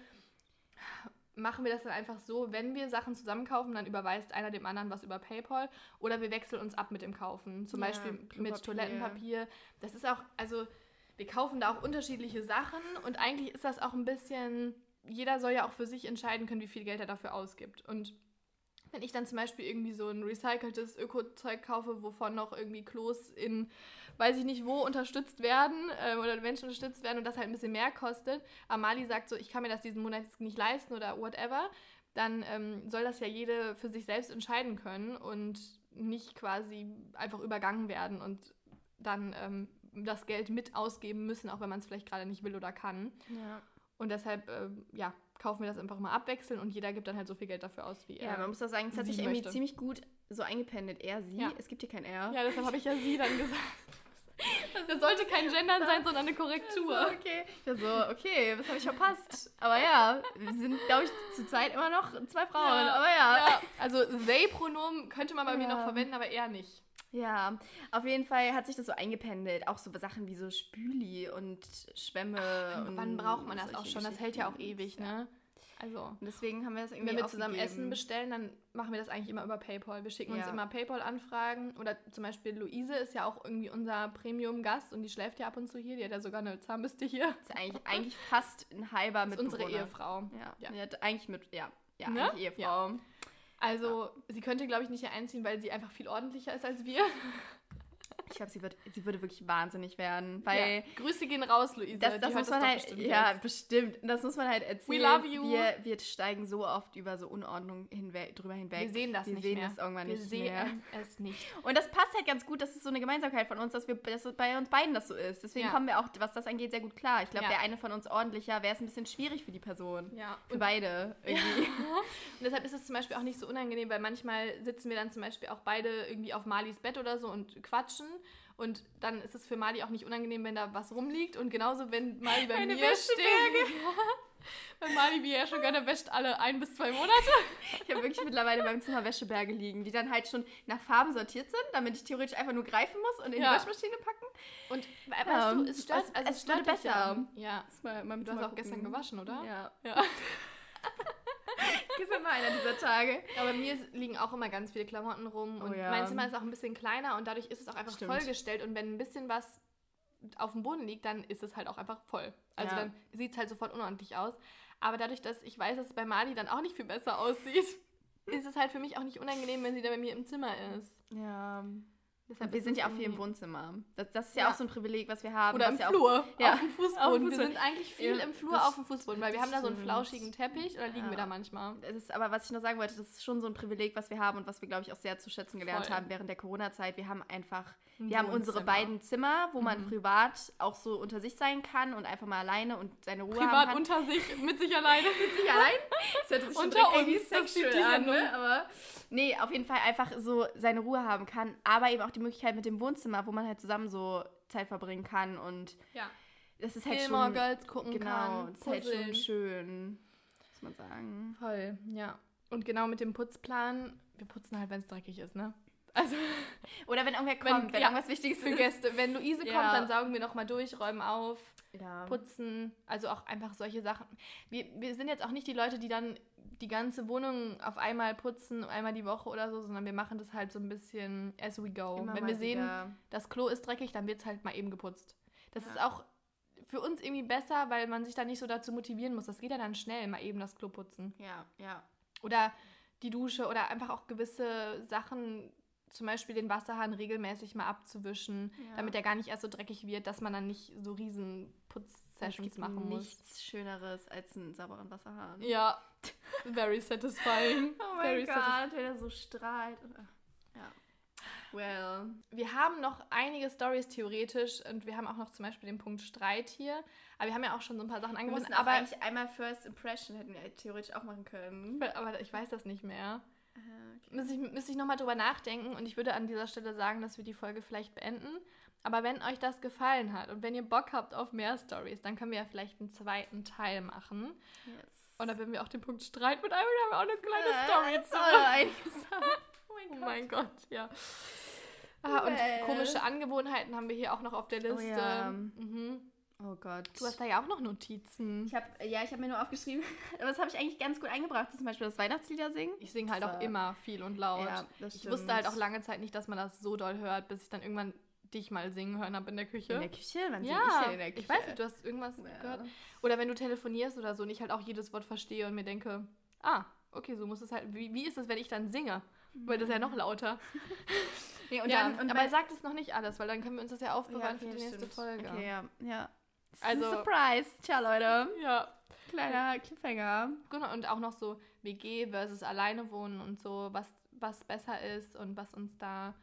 machen wir das dann einfach so, wenn wir Sachen zusammen kaufen, dann überweist einer dem anderen was über PayPal oder wir wechseln uns ab mit dem Kaufen. Zum Ja, Beispiel mit. Toilettenpapier. Das ist auch, also wir kaufen da auch unterschiedliche Sachen und eigentlich ist das auch ein bisschen, jeder soll ja auch für sich entscheiden können, wie viel Geld er dafür ausgibt. Und wenn ich dann zum Beispiel irgendwie so ein recyceltes Öko-Zeug kaufe, wovon noch irgendwie Klos in, weiß ich nicht wo, unterstützt werden äh, oder Menschen unterstützt werden und das halt ein bisschen mehr kostet, Amali sagt so, ich kann mir das diesen Monat jetzt nicht leisten oder whatever, dann ähm, soll das ja jede für sich selbst entscheiden können und nicht quasi einfach übergangen werden und dann ähm, das Geld mit ausgeben müssen, auch wenn man es vielleicht gerade nicht will oder kann. Ja. Und deshalb, ähm, ja, kaufen wir das einfach mal abwechseln und jeder gibt dann halt so viel Geld dafür aus, wie ja, er. man muss auch sagen, es hat sich irgendwie möchte. ziemlich gut so eingependelt. Er, sie. Ja. Es gibt hier kein R. Ja, deshalb habe ich ja sie dann <laughs> gesagt. Das sollte kein Gendern sein, sondern eine Korrektur. So, okay. Ja, so, okay, was habe ich verpasst? Aber ja, wir sind, glaube ich, zu zweit immer noch zwei Frauen. Ja, aber ja. Ja, also they-Pronomen könnte man bei mir Ja. noch verwenden, aber eher nicht. Ja, auf jeden Fall hat sich das so eingependelt. Auch so Sachen wie so Spüli und Schwämme. und Wann braucht man das auch schon? Das hält ja auch ewig, ne? Also, Und deswegen haben wir das irgendwie wenn wir zusammen. Essen bestellen, dann machen wir das eigentlich immer über PayPal. Wir schicken uns Ja. immer PayPal-Anfragen. Oder zum Beispiel Luise ist ja auch irgendwie unser Premium-Gast und die schläft ja ab und zu hier. Die hat ja sogar eine Zahnbürste hier. Das ist eigentlich, eigentlich fast ein halber mit unsere Ehefrau. Ja, Ja. Die hat eigentlich mit, ja, ja, Ne? Ehefrau. Also, sie könnte, glaube ich, nicht hier einziehen, weil sie einfach viel ordentlicher ist als wir. Ich glaube, sie, wird, sie würde wirklich wahnsinnig werden, weil ja. Grüße gehen raus, Luise. das, das muss man halt, bestimmt ja, jetzt. bestimmt. Das muss man halt erzählen. love you. Wir, wir steigen so oft über so Unordnung hinweg, drüber hinweg. Wir sehen das wir nicht sehen mehr. es irgendwann wir nicht sehen mehr. es nicht. Und das passt halt ganz gut, das ist so eine Gemeinsamkeit von uns, dass wir dass bei uns beiden das so ist. Deswegen Ja. kommen wir auch, was das angeht, sehr gut klar. Ich glaube, Ja. wäre eine von uns ordentlicher, wäre es ein bisschen schwierig für die Person. Ja. Für Und, beide irgendwie. <laughs> und deshalb ist es zum Beispiel auch nicht so unangenehm, weil manchmal sitzen wir dann zum Beispiel auch beide irgendwie auf Malis Bett oder so und quatschen. Und dann ist es für Mali auch nicht unangenehm, wenn da was rumliegt. Und genauso, wenn Mali bei Eine mir Wäscheberge. steht. Weil <laughs> Mali, wie ja schon gerne wäscht, alle ein bis zwei Monate. Ich habe wirklich mittlerweile beim Zimmer Wäscheberge liegen, die dann halt schon nach Farben sortiert sind, damit ich theoretisch einfach nur greifen muss und in Ja. die Waschmaschine packen. Und we- weißt Ja, du, es stört, also es es stört ja. besser. Ja. Das mal meinem Du hast auch gestern gucken. gewaschen, oder? Ja. Ja. <laughs> Gestern war einer dieser Tage. Aber mir liegen auch immer ganz viele Klamotten rum Oh und ja. mein Zimmer ist auch ein bisschen kleiner und dadurch ist es auch einfach Stimmt. vollgestellt und wenn ein bisschen was auf dem Boden liegt, dann ist es halt auch einfach voll. Also Ja. dann sieht es halt sofort unordentlich aus. Aber dadurch, dass ich weiß, dass es bei Mali dann auch nicht viel besser aussieht, <laughs> ist es halt für mich auch nicht unangenehm, wenn sie dann bei mir im Zimmer ist. Ja. Deshalb Wir sind ja auch viel im Wohnzimmer. Das, das ist ja, Ja. auch so ein Privileg, was wir haben. Oder im ja auch- Flur, Ja, auf dem Fußboden. Wir sind eigentlich viel Ja, im Flur auf dem Fußboden, weil wir haben da so einen flauschigen Teppich oder liegen wir da manchmal. Das ist aber, was ich noch sagen wollte, das ist schon so ein Privileg, was wir haben und was wir, glaube ich, auch sehr zu schätzen gelernt Voll. haben während der Corona-Zeit. Wir haben einfach, Ein wir haben unsere beiden Zimmer, wo man Mhm. privat auch so unter sich sein kann und einfach mal alleine und seine Ruhe haben Privat kann. unter sich, mit sich alleine. <laughs> mit sich allein. Das hört sich Unter uns, das die an, ne? Aber nee, auf jeden Fall einfach so seine Ruhe haben kann, aber eben auch die Möglichkeit mit dem Wohnzimmer, wo man halt zusammen so Zeit verbringen kann und Ja. das ist halt Gilmore schon Girls gucken genau, kann, das ist halt schon schön, muss man sagen. Voll, ja. Und genau mit dem Putzplan, wir putzen halt, wenn es dreckig ist, ne? Also Oder wenn irgendwer Wenn- kommt, wenn, ja, irgendwas Wichtiges für. Gäste, wenn Luise Ja. kommt, dann saugen wir nochmal durch, räumen auf, Ja. putzen, also auch einfach solche Sachen. Wir, wir sind jetzt auch nicht die Leute, die dann die ganze Wohnung auf einmal putzen, einmal die Woche oder so, sondern wir machen das halt so ein bisschen as we go. Immer wenn wir sehen, wieder. das Klo ist dreckig, dann wird es halt mal eben geputzt. Das ist auch für uns irgendwie besser, weil man sich da nicht so dazu motivieren muss. Das geht ja dann schnell, mal eben das Klo putzen. Ja, ja. Oder die Dusche oder einfach auch gewisse Sachen, zum Beispiel den Wasserhahn regelmäßig mal abzuwischen, Ja. damit er gar nicht erst so dreckig wird, dass man dann nicht so riesen Putzsessions machen muss. nichts Schöneres als einen sauberen Wasserhahn. Ja, very satisfying. <laughs> Oh very mein Gott, wenn er so strahlt. Ach, ja. Well. Wir haben noch einige Stories theoretisch und wir haben auch noch zum Beispiel den Punkt Streit hier. Aber wir haben ja auch schon so ein paar Sachen aber Aber, eigentlich einmal First Impression hätten wir theoretisch auch machen können. aber ich weiß das nicht mehr. Okay. Müsste ich, müsste ich nochmal drüber nachdenken und ich würde an dieser Stelle sagen, dass wir die Folge vielleicht beenden. Aber wenn euch das gefallen hat und wenn ihr Bock habt auf mehr Stories, dann können wir ja vielleicht einen zweiten Teil machen. Yes. Und dann werden wir auch den Punkt Streit mit. Da haben wir auch eine kleine Äh, Story jetzt zu. <laughs> Oh mein Oh Gott. mein Gott, ja. Ah, und Well. komische Angewohnheiten haben wir hier auch noch auf der Oh Liste. ja. mhm. Oh Gott. Du hast da ja auch noch Notizen. ich hab, ja, ich habe mir nur aufgeschrieben, <laughs> aber das habe ich eigentlich ganz gut eingebracht, zum Beispiel das Weihnachtslieder singen. Ich singe halt Das auch immer viel und laut. Ja, das ich wusste halt auch lange Zeit nicht, dass man das so doll hört, bis ich dann irgendwann dich mal singen hören habe in der Küche. In der Küche? Wann ja, ich denn in der Küche? ich weiß nicht, du hast irgendwas Ja. gehört. Oder wenn du telefonierst oder so und ich halt auch jedes Wort verstehe und mir denke, ah, okay, so muss es halt, wie, wie ist es, wenn ich dann singe? Weil das ist ja noch lauter. <laughs> Nee, und ja, dann, aber sagt es noch nicht alles, weil dann können wir uns das ja aufbewahren okay, für die nächste stimmt. Folge. Okay, ja. ja. Also- Surprise. Ciao, Leute. Ja, Kleiner Cliffhanger. genau. Und auch noch so WG versus alleine wohnen und so, was, was besser ist und was uns da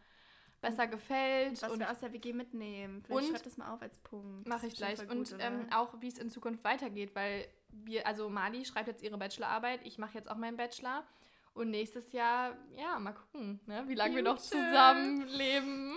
besser gefällt. Was und wir aus der WG mitnehmen. Vielleicht und- schreibt das mal auf als Punkt. Mache ich gleich. voll und gut, ähm, auch, wie es in Zukunft weitergeht, weil wir, also Mali schreibt jetzt ihre Bachelorarbeit, ich mache jetzt auch meinen Bachelor. Und nächstes Jahr, ja, mal gucken, ne, wie lange wir noch zusammenleben.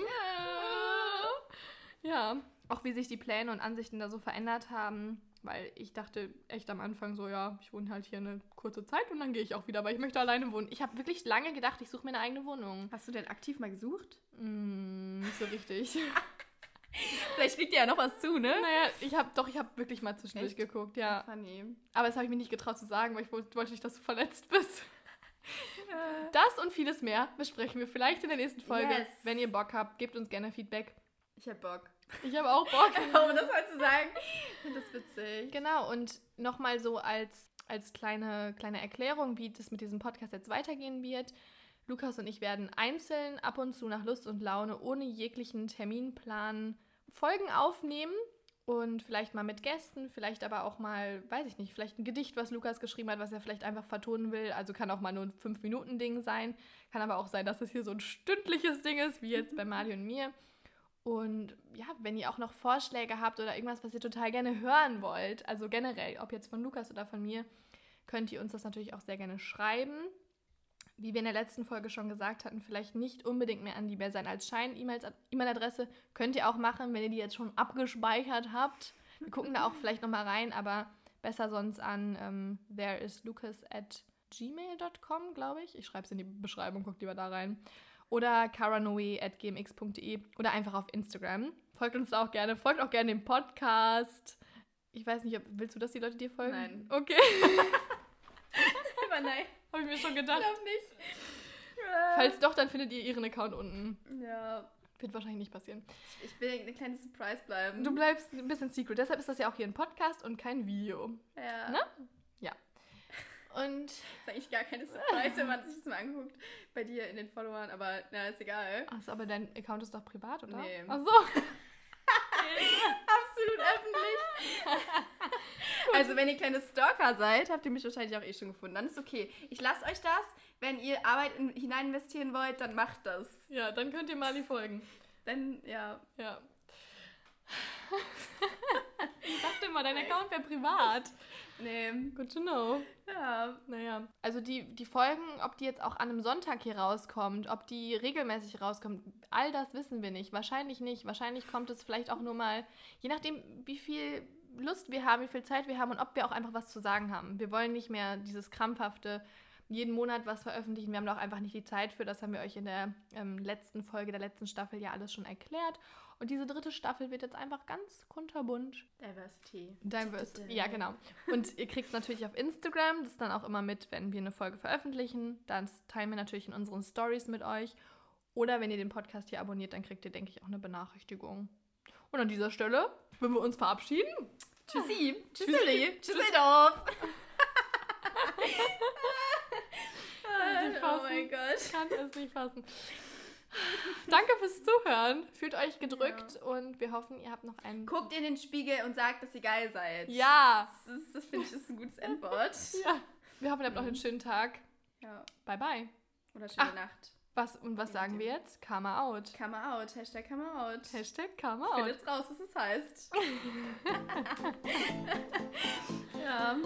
Ja, auch wie sich die Pläne und Ansichten da so verändert haben. Weil ich dachte echt am Anfang so, ja, ich wohne halt hier eine kurze Zeit und dann gehe ich auch wieder, weil ich möchte alleine wohnen. Ich habe wirklich lange gedacht, ich suche mir eine eigene Wohnung. Hast du denn aktiv mal gesucht? Mm, nicht so richtig. <laughs> Vielleicht fliegt dir ja noch was zu, ne? Naja, ich habe doch, ich habe wirklich mal zwischendurch Echt? geguckt, ja. Funny. Aber das habe ich mir nicht getraut zu sagen, weil ich wollte wollte nicht, dass du verletzt bist. <laughs> Das und vieles mehr besprechen wir vielleicht in der nächsten Folge. Yes. Wenn ihr Bock habt, gebt uns gerne Feedback. Ich hab Bock. Ich habe auch Bock. <laughs> um das mal zu sagen. Ich finde das witzig. Genau, und nochmal so als, als kleine, kleine Erklärung, wie das mit diesem Podcast jetzt weitergehen wird. Lukas und ich werden einzeln ab und zu nach Lust und Laune ohne jeglichen Terminplan Folgen aufnehmen und vielleicht mal mit Gästen, vielleicht aber auch mal, weiß ich nicht, vielleicht ein Gedicht, was Lukas geschrieben hat, was er vielleicht einfach vertonen will. Also kann auch mal nur ein 5-Minuten-Ding sein. Kann aber auch sein, dass es hier so ein stündliches Ding ist, wie jetzt bei Mali und mir. Und ja, wenn ihr auch noch Vorschläge habt oder irgendwas, was ihr total gerne hören wollt, also generell, ob jetzt von Lukas oder von mir, könnt ihr uns das natürlich auch sehr gerne schreiben. Wie wir in der letzten Folge schon gesagt hatten, vielleicht nicht unbedingt mehr an die Wer sein als Schein E-Mail-Adresse. Könnt ihr auch machen, wenn ihr die jetzt schon abgespeichert habt. Wir gucken da auch vielleicht nochmal rein, aber besser sonst an ähm, thereislucas at gmail.com, glaube ich. Ich schreibe es in die Beschreibung, guckt lieber da rein oder caranoe.gmx.de oder einfach auf Instagram. Folgt uns da auch gerne. Folgt auch gerne dem Podcast. Ich weiß nicht, ob, willst du, dass die Leute dir folgen? Nein. Okay, <laughs> Aber nein, habe ich mir schon gedacht. glaub nicht. Falls doch, dann findet ihr ihren Account unten. Ja, Wird wahrscheinlich nicht passieren. ich will eine kleine Surprise bleiben. Du bleibst ein bisschen secret. Deshalb ist das ja auch hier ein Podcast und kein Video. Ja. Ne? Und Das ist eigentlich gar keine Surprise, wenn man sich das mal anguckt bei dir in den Followern, aber na, ist egal. Achso, aber dein Account ist doch privat, oder? Nee. Ach so. <laughs> Absolut öffentlich. <laughs> also, wenn ihr kleine Stalker seid, habt ihr mich wahrscheinlich auch eh schon gefunden. Dann ist okay. Ich lasse euch das. Wenn ihr Arbeit in, hinein investieren wollt, dann macht das. Ja, dann könnt ihr Mali folgen. Dann, ja. Ja. <laughs> ich dachte immer, dein Account wäre privat. Nee. Good to know. Ja. Naja. Also die, die Folgen, ob die jetzt auch an einem Sonntag hier rauskommt, ob die regelmäßig rauskommt, all das wissen wir nicht. Wahrscheinlich nicht. Wahrscheinlich kommt es vielleicht auch nur mal, je nachdem, wie viel Lust wir haben, wie viel Zeit wir haben und ob wir auch einfach was zu sagen haben. Wir wollen nicht mehr dieses krampfhafte jeden Monat was veröffentlichen. Wir haben da auch einfach nicht die Zeit für. Das haben wir euch in der ähm, letzten Folge der letzten Staffel ja alles schon erklärt. Und diese dritte Staffel wird jetzt einfach ganz kunterbunt. Diversity. Diverse. Ja, genau. Und ihr kriegt natürlich auf Instagram das dann auch immer mit, wenn wir eine Folge veröffentlichen. Dann teilen wir natürlich in unseren Stories mit euch. Oder wenn ihr den Podcast hier abonniert, dann kriegt ihr, denke ich, auch eine Benachrichtigung. Und an dieser Stelle würden wir uns verabschieden. Tschüssi. Tschüssi. Tschüsseldorf. <laughs> <laughs> nicht oh mein Gott. Ich kann es nicht fassen. <laughs> Danke fürs Zuhören. Fühlt euch gedrückt und wir hoffen, ihr habt noch einen. Guckt in den Spiegel und sagt, dass ihr geil seid. Ja. Das, das finde ich ist ein gutes <laughs> Endwort. ja. Wir hoffen, ihr habt noch einen schönen Tag. Ja. Bye, bye. Oder schöne Ah. Nacht. Was, und was sagen wir jetzt? Karma out. Come out. Hashtag come out. Hashtag Karma out. Findet raus, was es heißt. <laughs> ja.